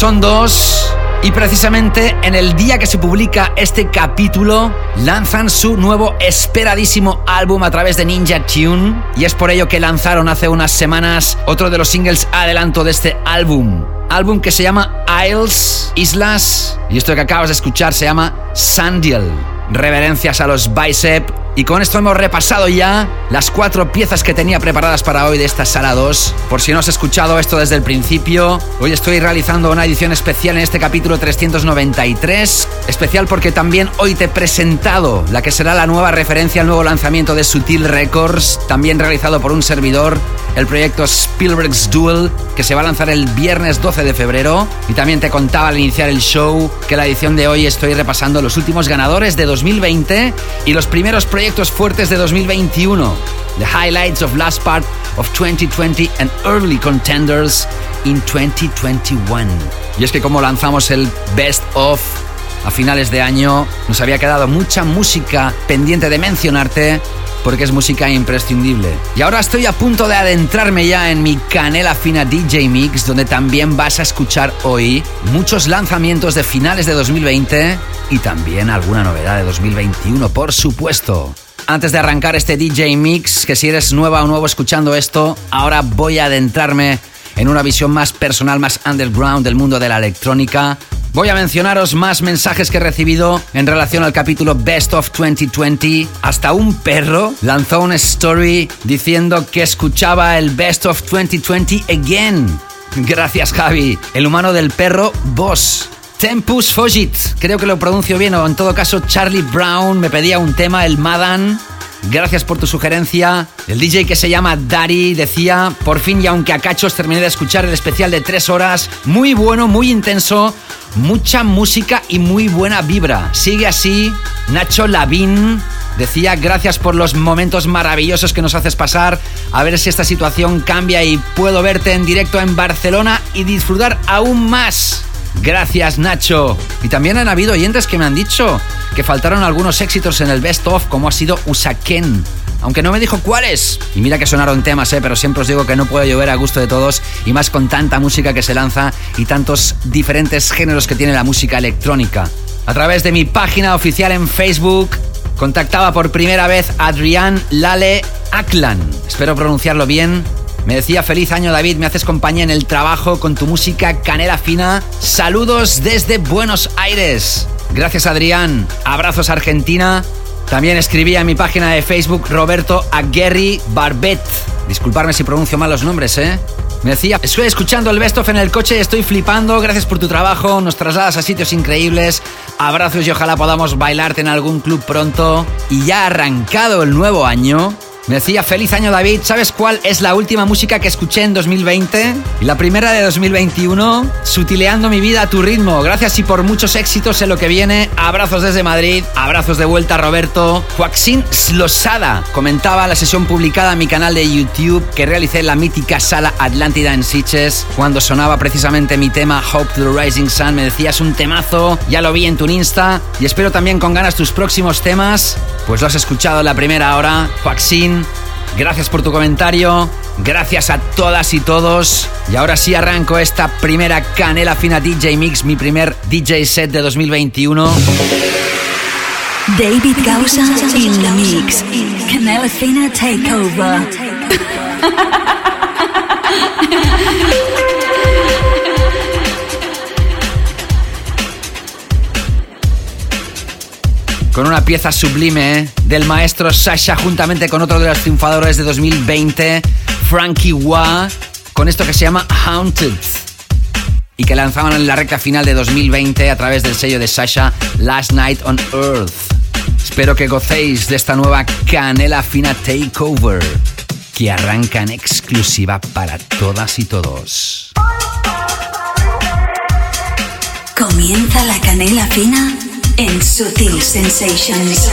Son dos. Y precisamente en el día que se publica este capítulo, lanzan su nuevo esperadísimo álbum a través de Ninja Tune. Y es por ello que lanzaron hace unas semanas otro de los singles adelanto de este álbum. Álbum que se llama Isles, Islas. Y esto que acabas de escuchar se llama Sandial. Reverencias a los Bicep y con esto hemos repasado ya las cuatro piezas que tenía preparadas para hoy de esta sala 2. Por si no has escuchado esto desde el principio, hoy estoy realizando una edición especial en este capítulo 393. Especial porque también hoy te he presentado la que será la nueva referencia al nuevo lanzamiento de Sutil Records, también realizado por un servidor, el proyecto Spielberg's Duel, que se va a lanzar el viernes 12 de febrero. Y también te contaba al iniciar el show que la edición de hoy estoy repasando los últimos ganadores de 2020 y los primeros proyectos fuertes de 2021. The highlights of last part of 2020 and early contenders in 2021. Y es que como lanzamos el Best of a finales de año, nos había quedado mucha música pendiente de mencionarte porque es música imprescindible. Y ahora estoy a punto de adentrarme ya en mi canela fina DJ Mix, donde también vas a escuchar hoy muchos lanzamientos de finales de 2020 y también alguna novedad de 2021, por supuesto. Antes de arrancar este DJ Mix, que si eres nueva o nuevo escuchando esto, ahora voy a adentrarme en una visión más personal, más underground del mundo de la electrónica. Voy a mencionaros más mensajes que he recibido en relación al capítulo Best of 2020. Hasta un perro lanzó una story diciendo que escuchaba el Best of 2020 again. Gracias Javi. El humano del perro, Boss. Tempus Fugit, creo que lo pronuncio bien, o en todo caso Charlie Brown me pedía un tema, el Madan. Gracias por tu sugerencia. El DJ que se llama Dari decía, por fin y aunque a cachos terminé de escuchar el especial de tres horas, muy bueno, muy intenso, mucha música y muy buena vibra. Sigue así, Nacho Lavín. Decía, gracias por los momentos maravillosos que nos haces pasar. A ver si esta situación cambia y puedo verte en directo en Barcelona y disfrutar aún más. Gracias Nacho. Y también han habido oyentes que me han dicho que faltaron algunos éxitos en el best of como ha sido Usaken. Aunque no me dijo cuáles. Y mira que sonaron temas, ¿eh? pero siempre os digo que no puedo llover a gusto de todos y más con tanta música que se lanza y tantos diferentes géneros que tiene la música electrónica. A través de mi página oficial en Facebook contactaba por primera vez a Adrián Lale Aklan. Espero pronunciarlo bien. Me decía feliz año David, me haces compañía en el trabajo con tu música canela fina. Saludos desde Buenos Aires. Gracias Adrián. Abrazos Argentina. También escribía en mi página de Facebook Roberto Aguerri Barbet. Disculparme si pronuncio mal los nombres, ¿eh? Me decía, estoy escuchando el Best of en el coche estoy flipando. Gracias por tu trabajo. Nos trasladas a sitios increíbles. Abrazos y ojalá podamos bailarte en algún club pronto. Y ya ha arrancado el nuevo año. Me decía, feliz año David, ¿sabes cuál es la última música que escuché en 2020? Y la primera de 2021, sutileando mi vida a tu ritmo. Gracias y por muchos éxitos en lo que viene. Abrazos desde Madrid, abrazos de vuelta Roberto. Joaquín Slosada comentaba la sesión publicada en mi canal de YouTube que realicé en la mítica sala Atlántida en Sitges cuando sonaba precisamente mi tema Hope to the Rising Sun. Me decías un temazo, ya lo vi en tu Insta y espero también con ganas tus próximos temas. Pues lo has escuchado en la primera hora. Joaquín, Gracias por tu comentario, gracias a todas y todos. Y ahora sí arranco esta primera canela fina DJ Mix, mi primer DJ set de 2021. David Gausa in the mix. Canela Fina Takeover. Con una pieza sublime ¿eh? del maestro Sasha juntamente con otro de los triunfadores de 2020, Frankie Wah, con esto que se llama Haunted y que lanzaban en la recta final de 2020 a través del sello de Sasha Last Night on Earth. Espero que gocéis de esta nueva canela fina takeover que arranca en exclusiva para todas y todos. Comienza la canela fina en Sutil Sensations.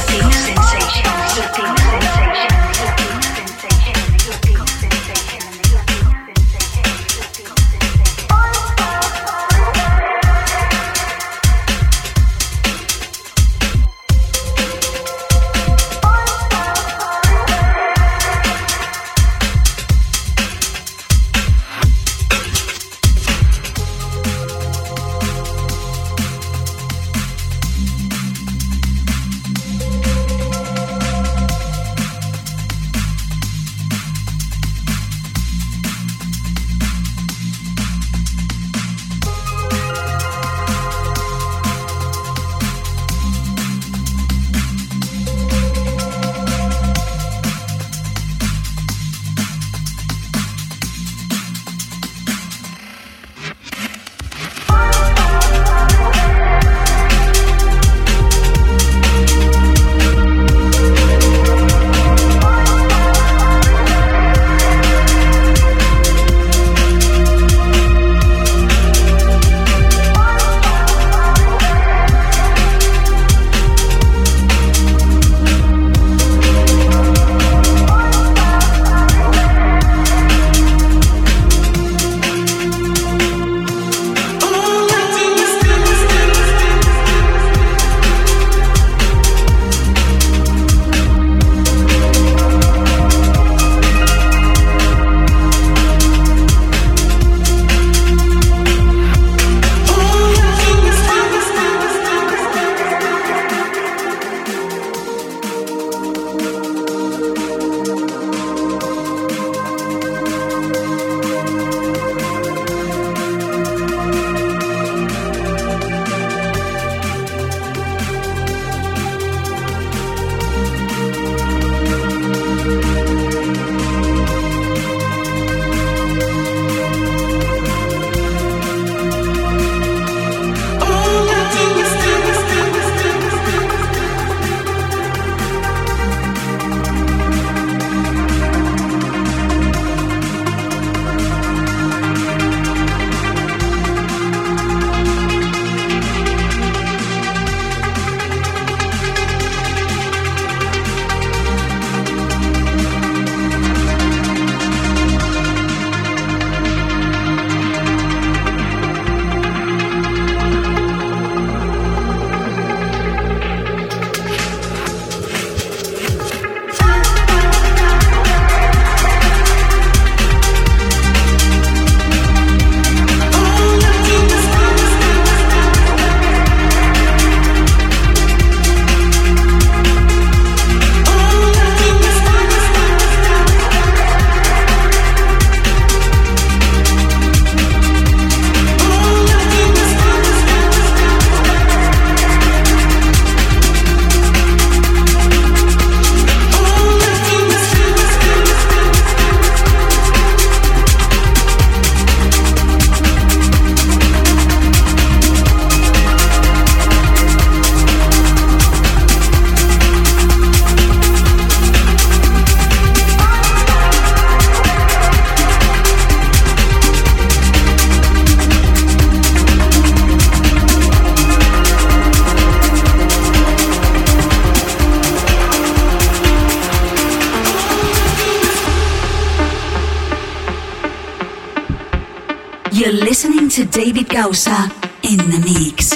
In the mix.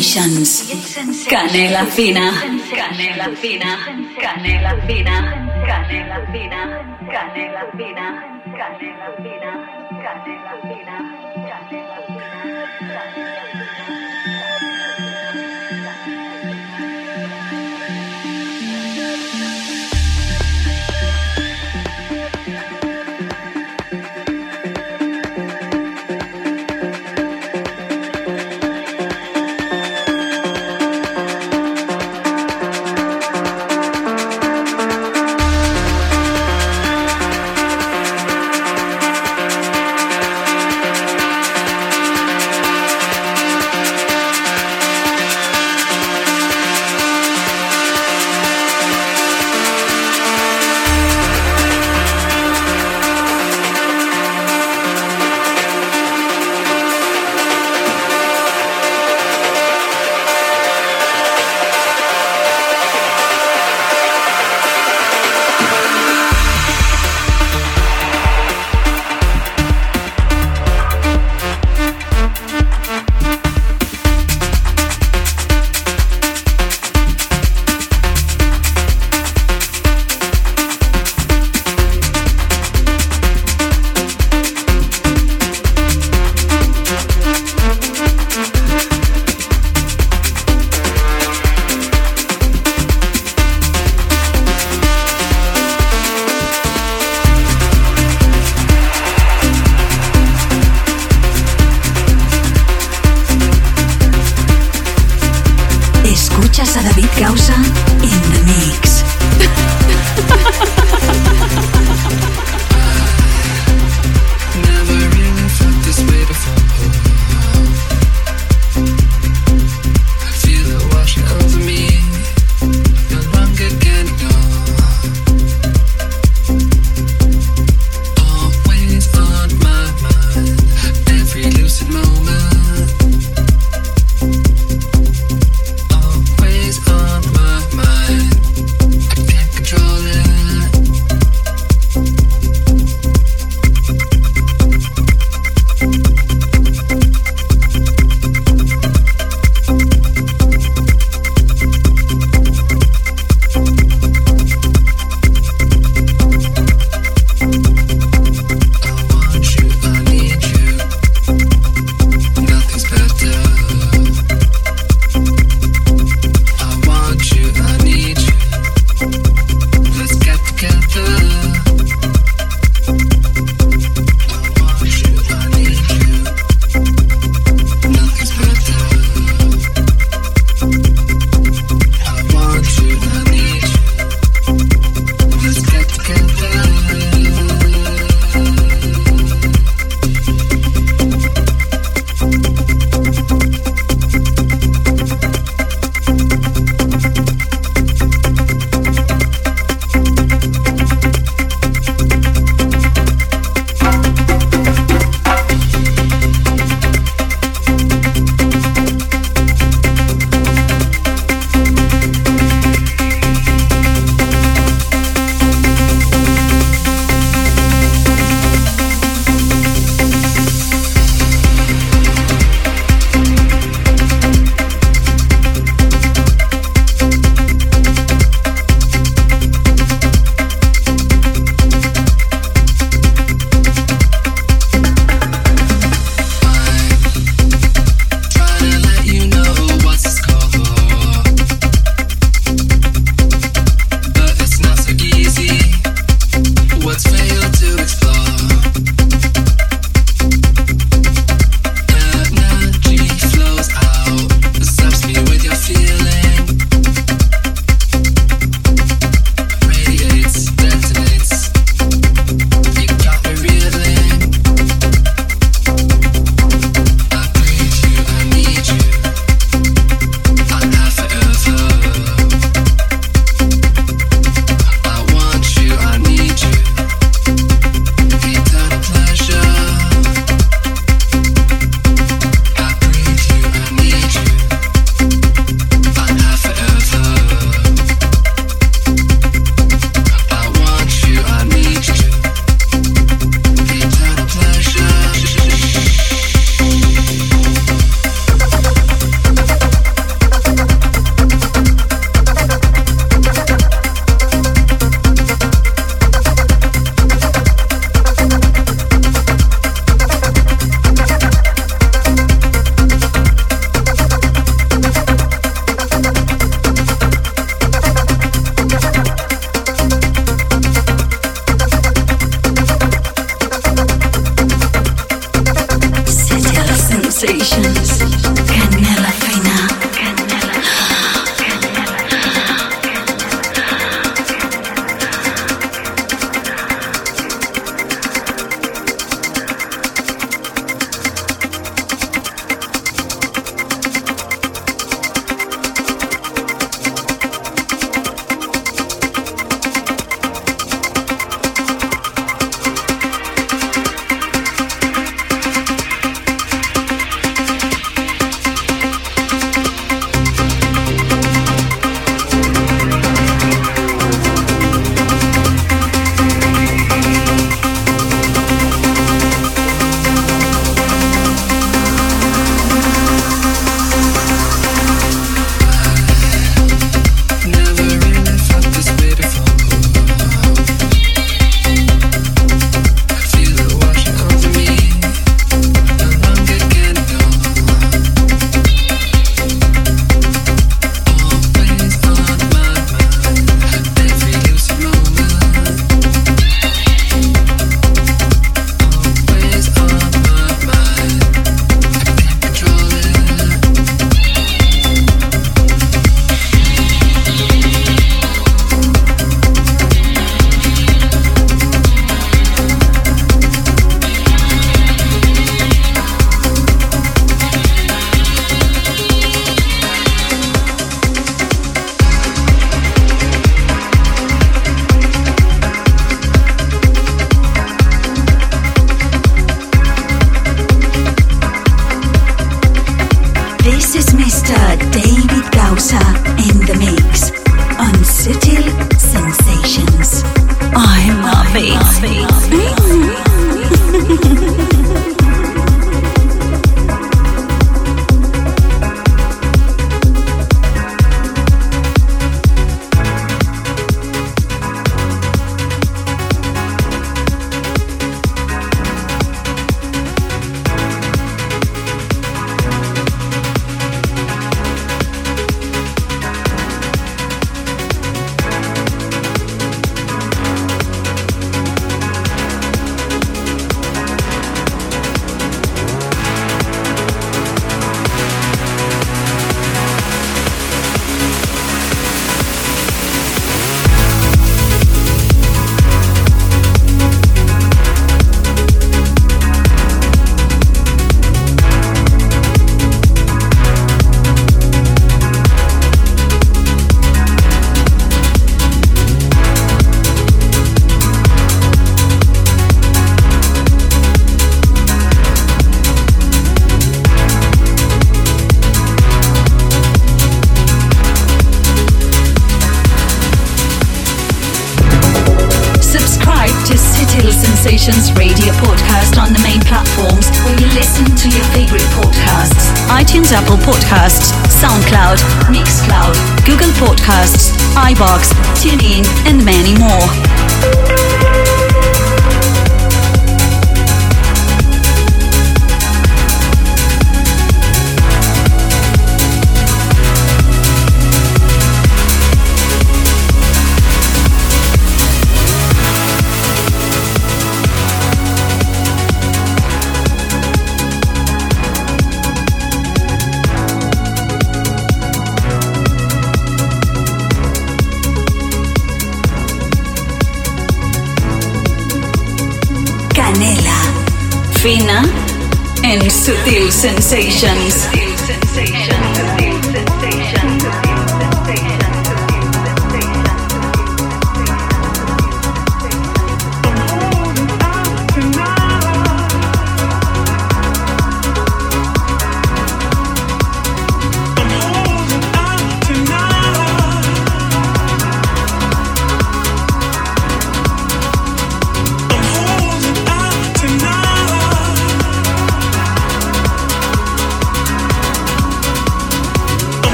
Sensations. Canela fina. Canela fina. Canela fina. Canela fina. Canela fina. Canela fina. Canela fina.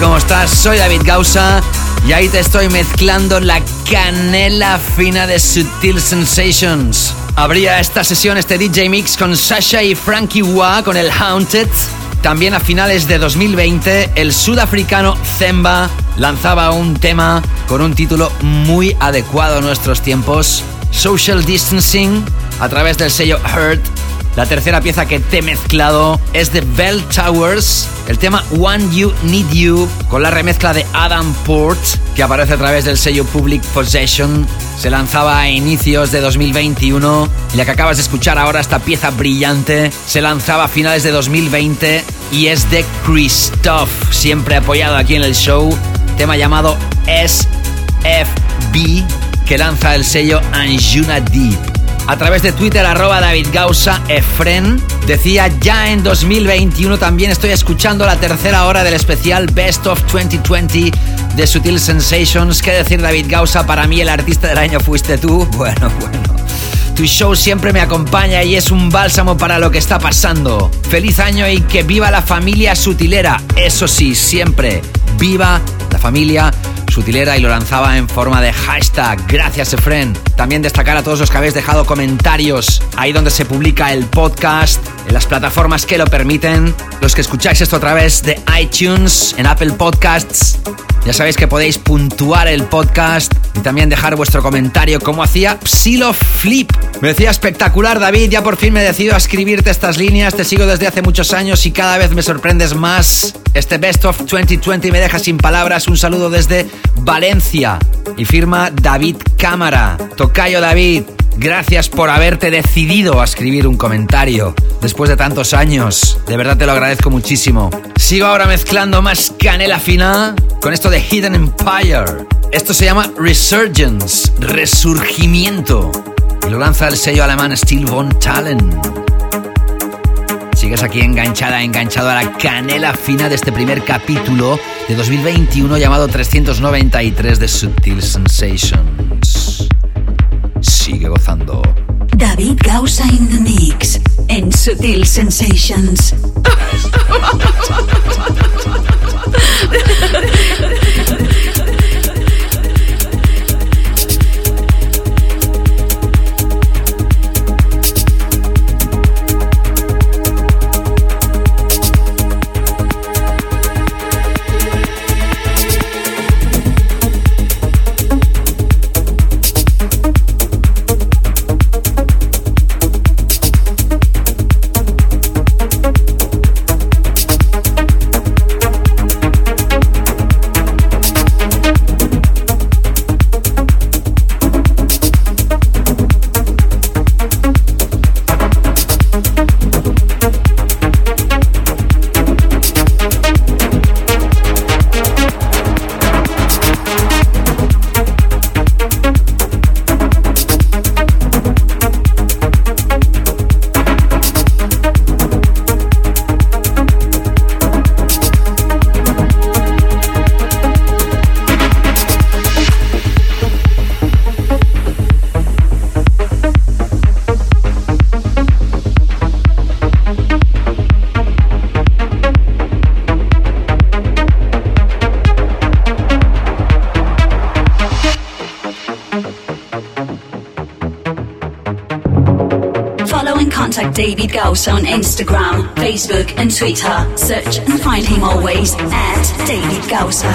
¿Cómo estás? Soy David Gausa y ahí te estoy mezclando la canela fina de Sutil Sensations. Abría esta sesión este DJ Mix con Sasha y Frankie Wah con el Haunted. También a finales de 2020, el sudafricano Zemba lanzaba un tema con un título muy adecuado a nuestros tiempos, Social Distancing, a través del sello Hurt. La tercera pieza que te he mezclado es de Bell Towers, el tema One You Need You, con la remezcla de Adam Port, que aparece a través del sello Public Possession. Se lanzaba a inicios de 2021 y la que acabas de escuchar ahora, esta pieza brillante, se lanzaba a finales de 2020 y es de Christoph, siempre apoyado aquí en el show, tema llamado SFB, que lanza el sello Anjuna Deep a través de Twitter, arroba David Gausa Efren. Decía, ya en 2021 también estoy escuchando la tercera hora del especial Best of 2020 de Sutil Sensations. ¿Qué decir, David Gausa? Para mí el artista del año fuiste tú. Bueno, bueno. Tu show siempre me acompaña y es un bálsamo para lo que está pasando. Feliz año y que viva la familia sutilera. Eso sí, siempre. Viva la familia sutilera y lo lanzaba en forma de hashtag. Gracias, Efren. También destacar a todos los que habéis dejado comentarios ahí donde se publica el podcast, en las plataformas que lo permiten. Los que escucháis esto a través de iTunes, en Apple Podcasts, Ya sabéis que podéis puntuar el podcast y también dejar vuestro comentario como hacía Psilo Flip. Me decía espectacular David, ya por fin me decido a escribirte estas líneas, te sigo desde hace muchos años y cada vez me sorprendes más. Este Best of 2020 me deja sin palabras, un saludo desde Valencia y firma David Cámara. Tocayo David, Gracias por haberte decidido a escribir un comentario después de tantos años. De verdad te lo agradezco muchísimo. Sigo ahora mezclando más canela fina con esto de Hidden Empire. Esto se llama Resurgence, resurgimiento. Y lo lanza el sello alemán Steel Von Talent. Sigues aquí enganchada, enganchado a la canela fina de este primer capítulo de 2021 llamado 393 de Subtil Sensations. Sigue gozando. David Gausa in the mix en Sutil Sensations. Instagram, Facebook, and Twitter. Search and find him always at David Gausa.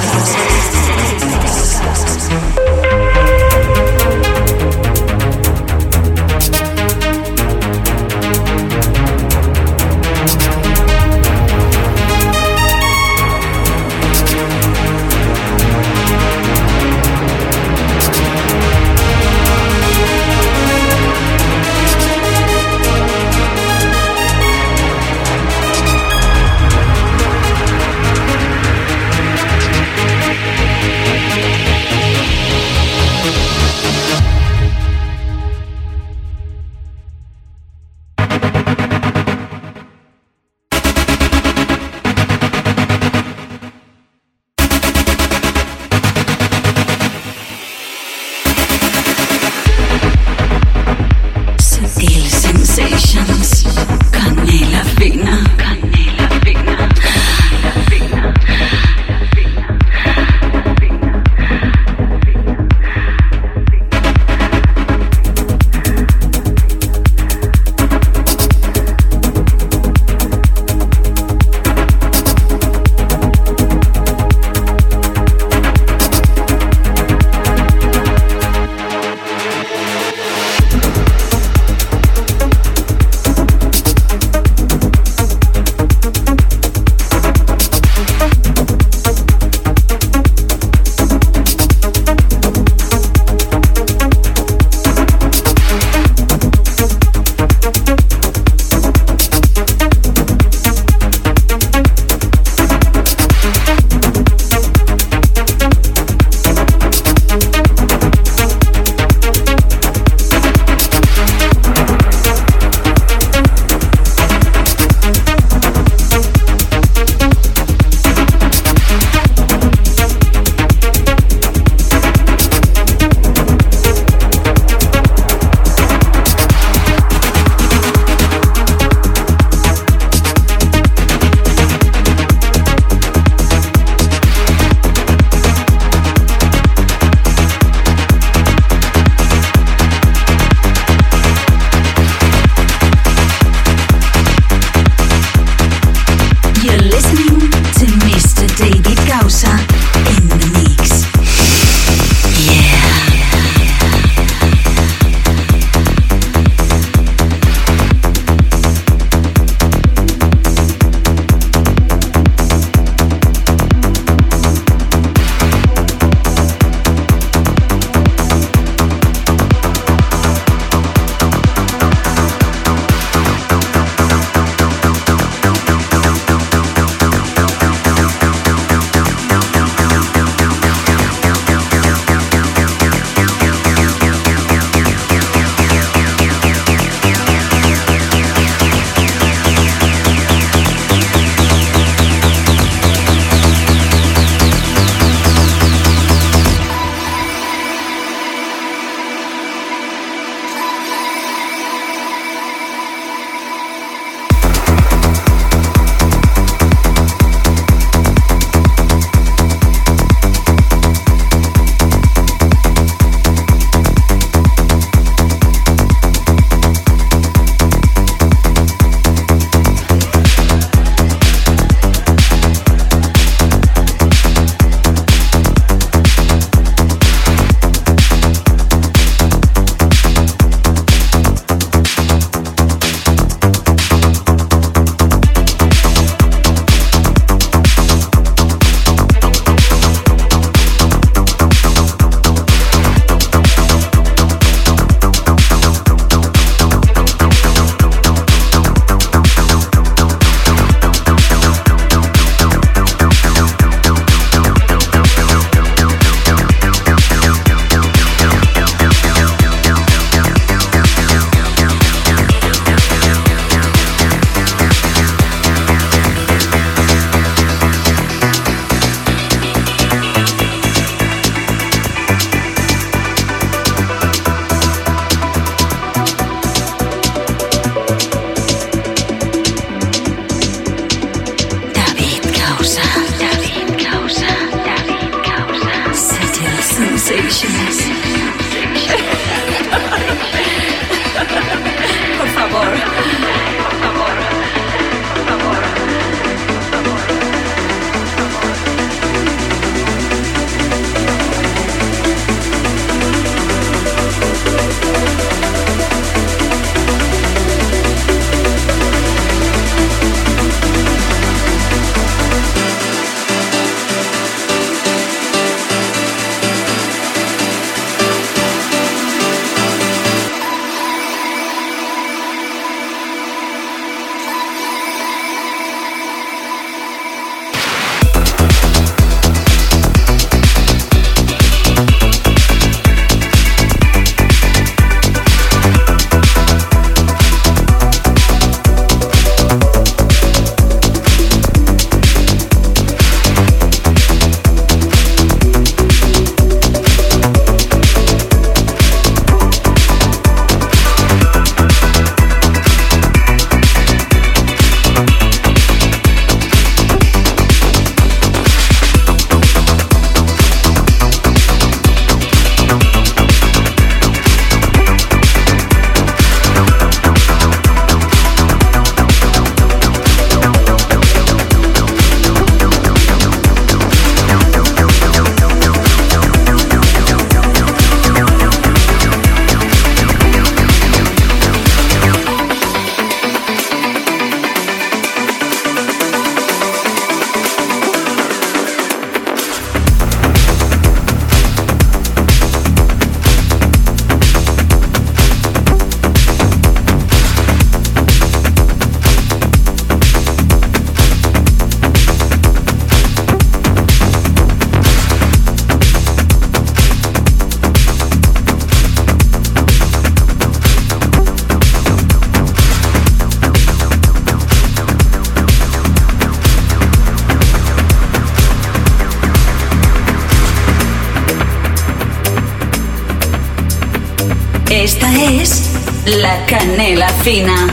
Fina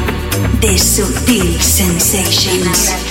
de Sutil Sensations.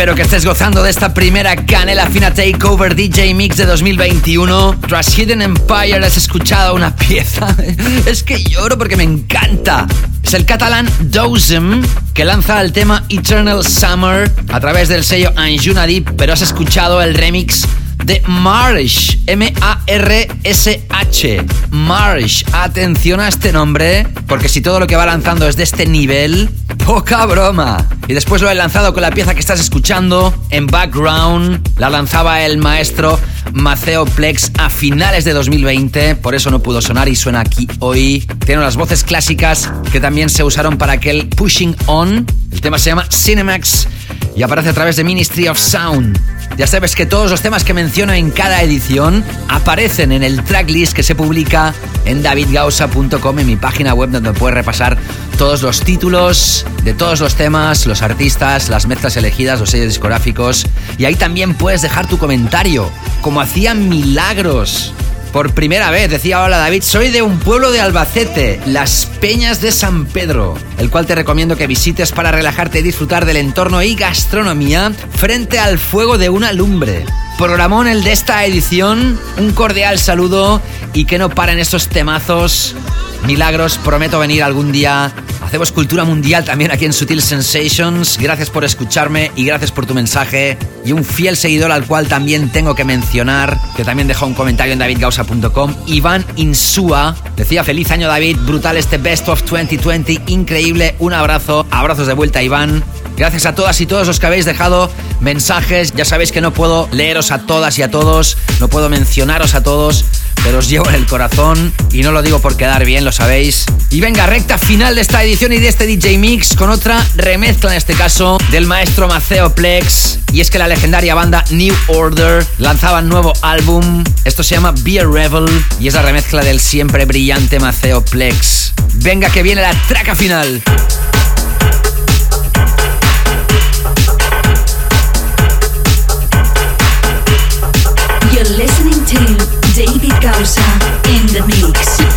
Espero que estés gozando de esta primera Canela Fina Takeover DJ Mix de 2021. Tras Hidden Empire has escuchado una pieza. Es que lloro porque me encanta. Es el catalán Dozem que lanza el tema Eternal Summer a través del sello Anjuna Deep, pero has escuchado el remix de Marsh, M-A-R-S-H. Marsh, atención a este nombre, porque si todo lo que va lanzando es de este nivel, poca broma. Y después lo he lanzado con la pieza que estás escuchando en background. La lanzaba el maestro Maceo Plex a finales de 2020, por eso no pudo sonar y suena aquí hoy. Tiene las voces clásicas que también se usaron para aquel Pushing On. El tema se llama Cinemax y aparece a través de Ministry of Sound. Ya sabes que todos los temas que menciono en cada edición aparecen en el tracklist que se publica en davidgausa.com en mi página web donde puedes repasar todos los títulos de todos los temas, los artistas, las mezclas elegidas, los sellos discográficos. Y ahí también puedes dejar tu comentario, como hacían milagros. Por primera vez, decía hola David, soy de un pueblo de Albacete, Las Peñas de San Pedro, el cual te recomiendo que visites para relajarte y disfrutar del entorno y gastronomía frente al fuego de una lumbre. Programón el de esta edición, un cordial saludo y que no paren estos temazos. Milagros, prometo venir algún día. Hacemos cultura mundial también aquí en Sutil Sensations. Gracias por escucharme y gracias por tu mensaje. Y un fiel seguidor al cual también tengo que mencionar, que también dejó un comentario en davidgausa.com, Iván Insúa. Decía feliz año David, brutal este Best of 2020, increíble. Un abrazo, abrazos de vuelta Iván. Gracias a todas y todos los que habéis dejado mensajes. Ya sabéis que no puedo leeros a todas y a todos, no puedo mencionaros a todos, pero os llevo en el corazón y no lo digo por quedar bien, lo sabéis. Y venga, recta final de esta edición y de este DJ Mix con otra remezcla en este caso del maestro Maceo Plex. Y es que la legendaria banda New Order lanzaba nuevo álbum. Esto se llama Be a Rebel y es la remezcla del siempre brillante Maceo Plex. Venga, que viene la traca final. You're listening to David Gausa in the mix.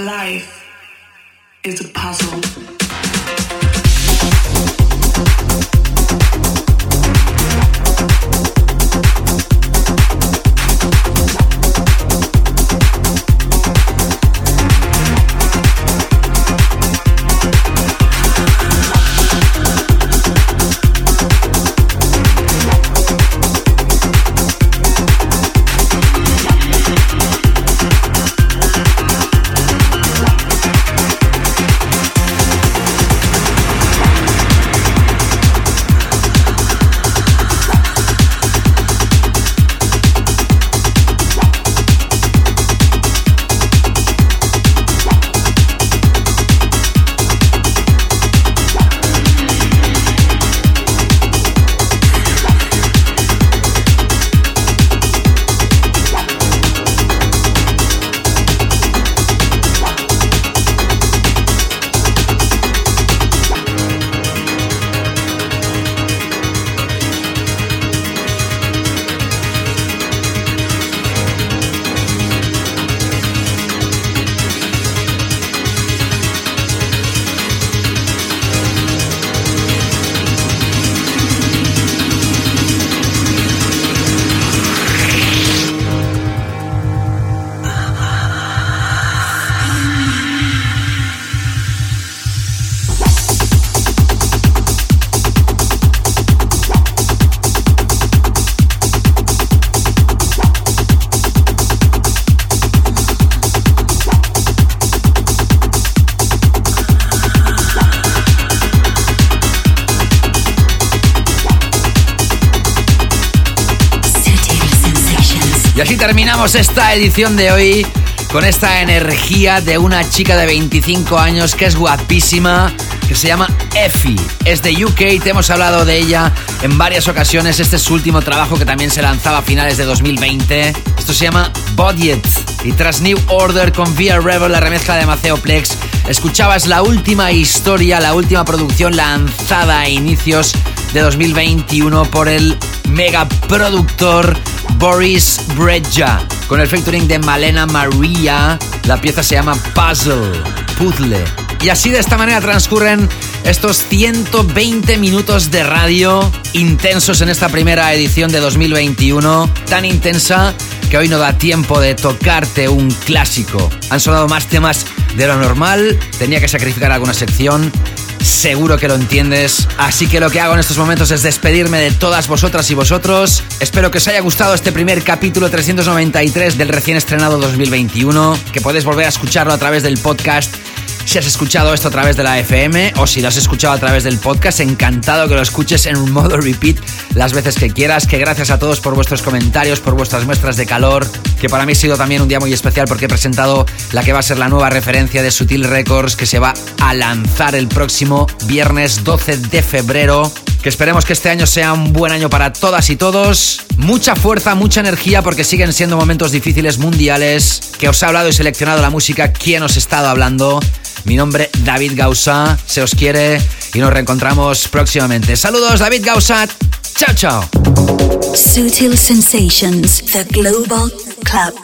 Life is a puzzle. Terminamos esta edición de hoy con esta energía de una chica de 25 años que es guapísima, que se llama Effie. Es de UK, te hemos hablado de ella en varias ocasiones. Este es su último trabajo que también se lanzaba a finales de 2020. Esto se llama Budget. Y tras New Order con Via Rebel, la remezcla de Maceo Plex, escuchabas la última historia, la última producción lanzada a inicios de 2021 por el mega productor Boris Breja. Con el featuring de Malena Maria, la pieza se llama Puzzle, Puzzle. Y así de esta manera transcurren estos 120 minutos de radio intensos en esta primera edición de 2021, tan intensa que hoy no da tiempo de tocarte un clásico. Han sonado más temas de lo normal, tenía que sacrificar alguna sección, seguro que lo entiendes. Así que lo que hago en estos momentos es despedirme de todas vosotras y vosotros. Espero que os haya gustado este primer capítulo 393 del recién estrenado 2021, que podéis volver a escucharlo a través del podcast. Si has escuchado esto a través de la FM o si lo has escuchado a través del podcast, encantado que lo escuches en un modo repeat las veces que quieras. Que gracias a todos por vuestros comentarios, por vuestras muestras de calor. Que para mí ha sido también un día muy especial porque he presentado la que va a ser la nueva referencia de Sutil Records que se va a lanzar el próximo viernes 12 de febrero. Que esperemos que este año sea un buen año para todas y todos. Mucha fuerza, mucha energía porque siguen siendo momentos difíciles mundiales. Que os ha hablado y seleccionado la música. ¿Quién os ha estado hablando? Mi nombre David Gausa, se os quiere y nos reencontramos próximamente. Saludos David Gausa, chao chao. Sutil Sensations, the global club.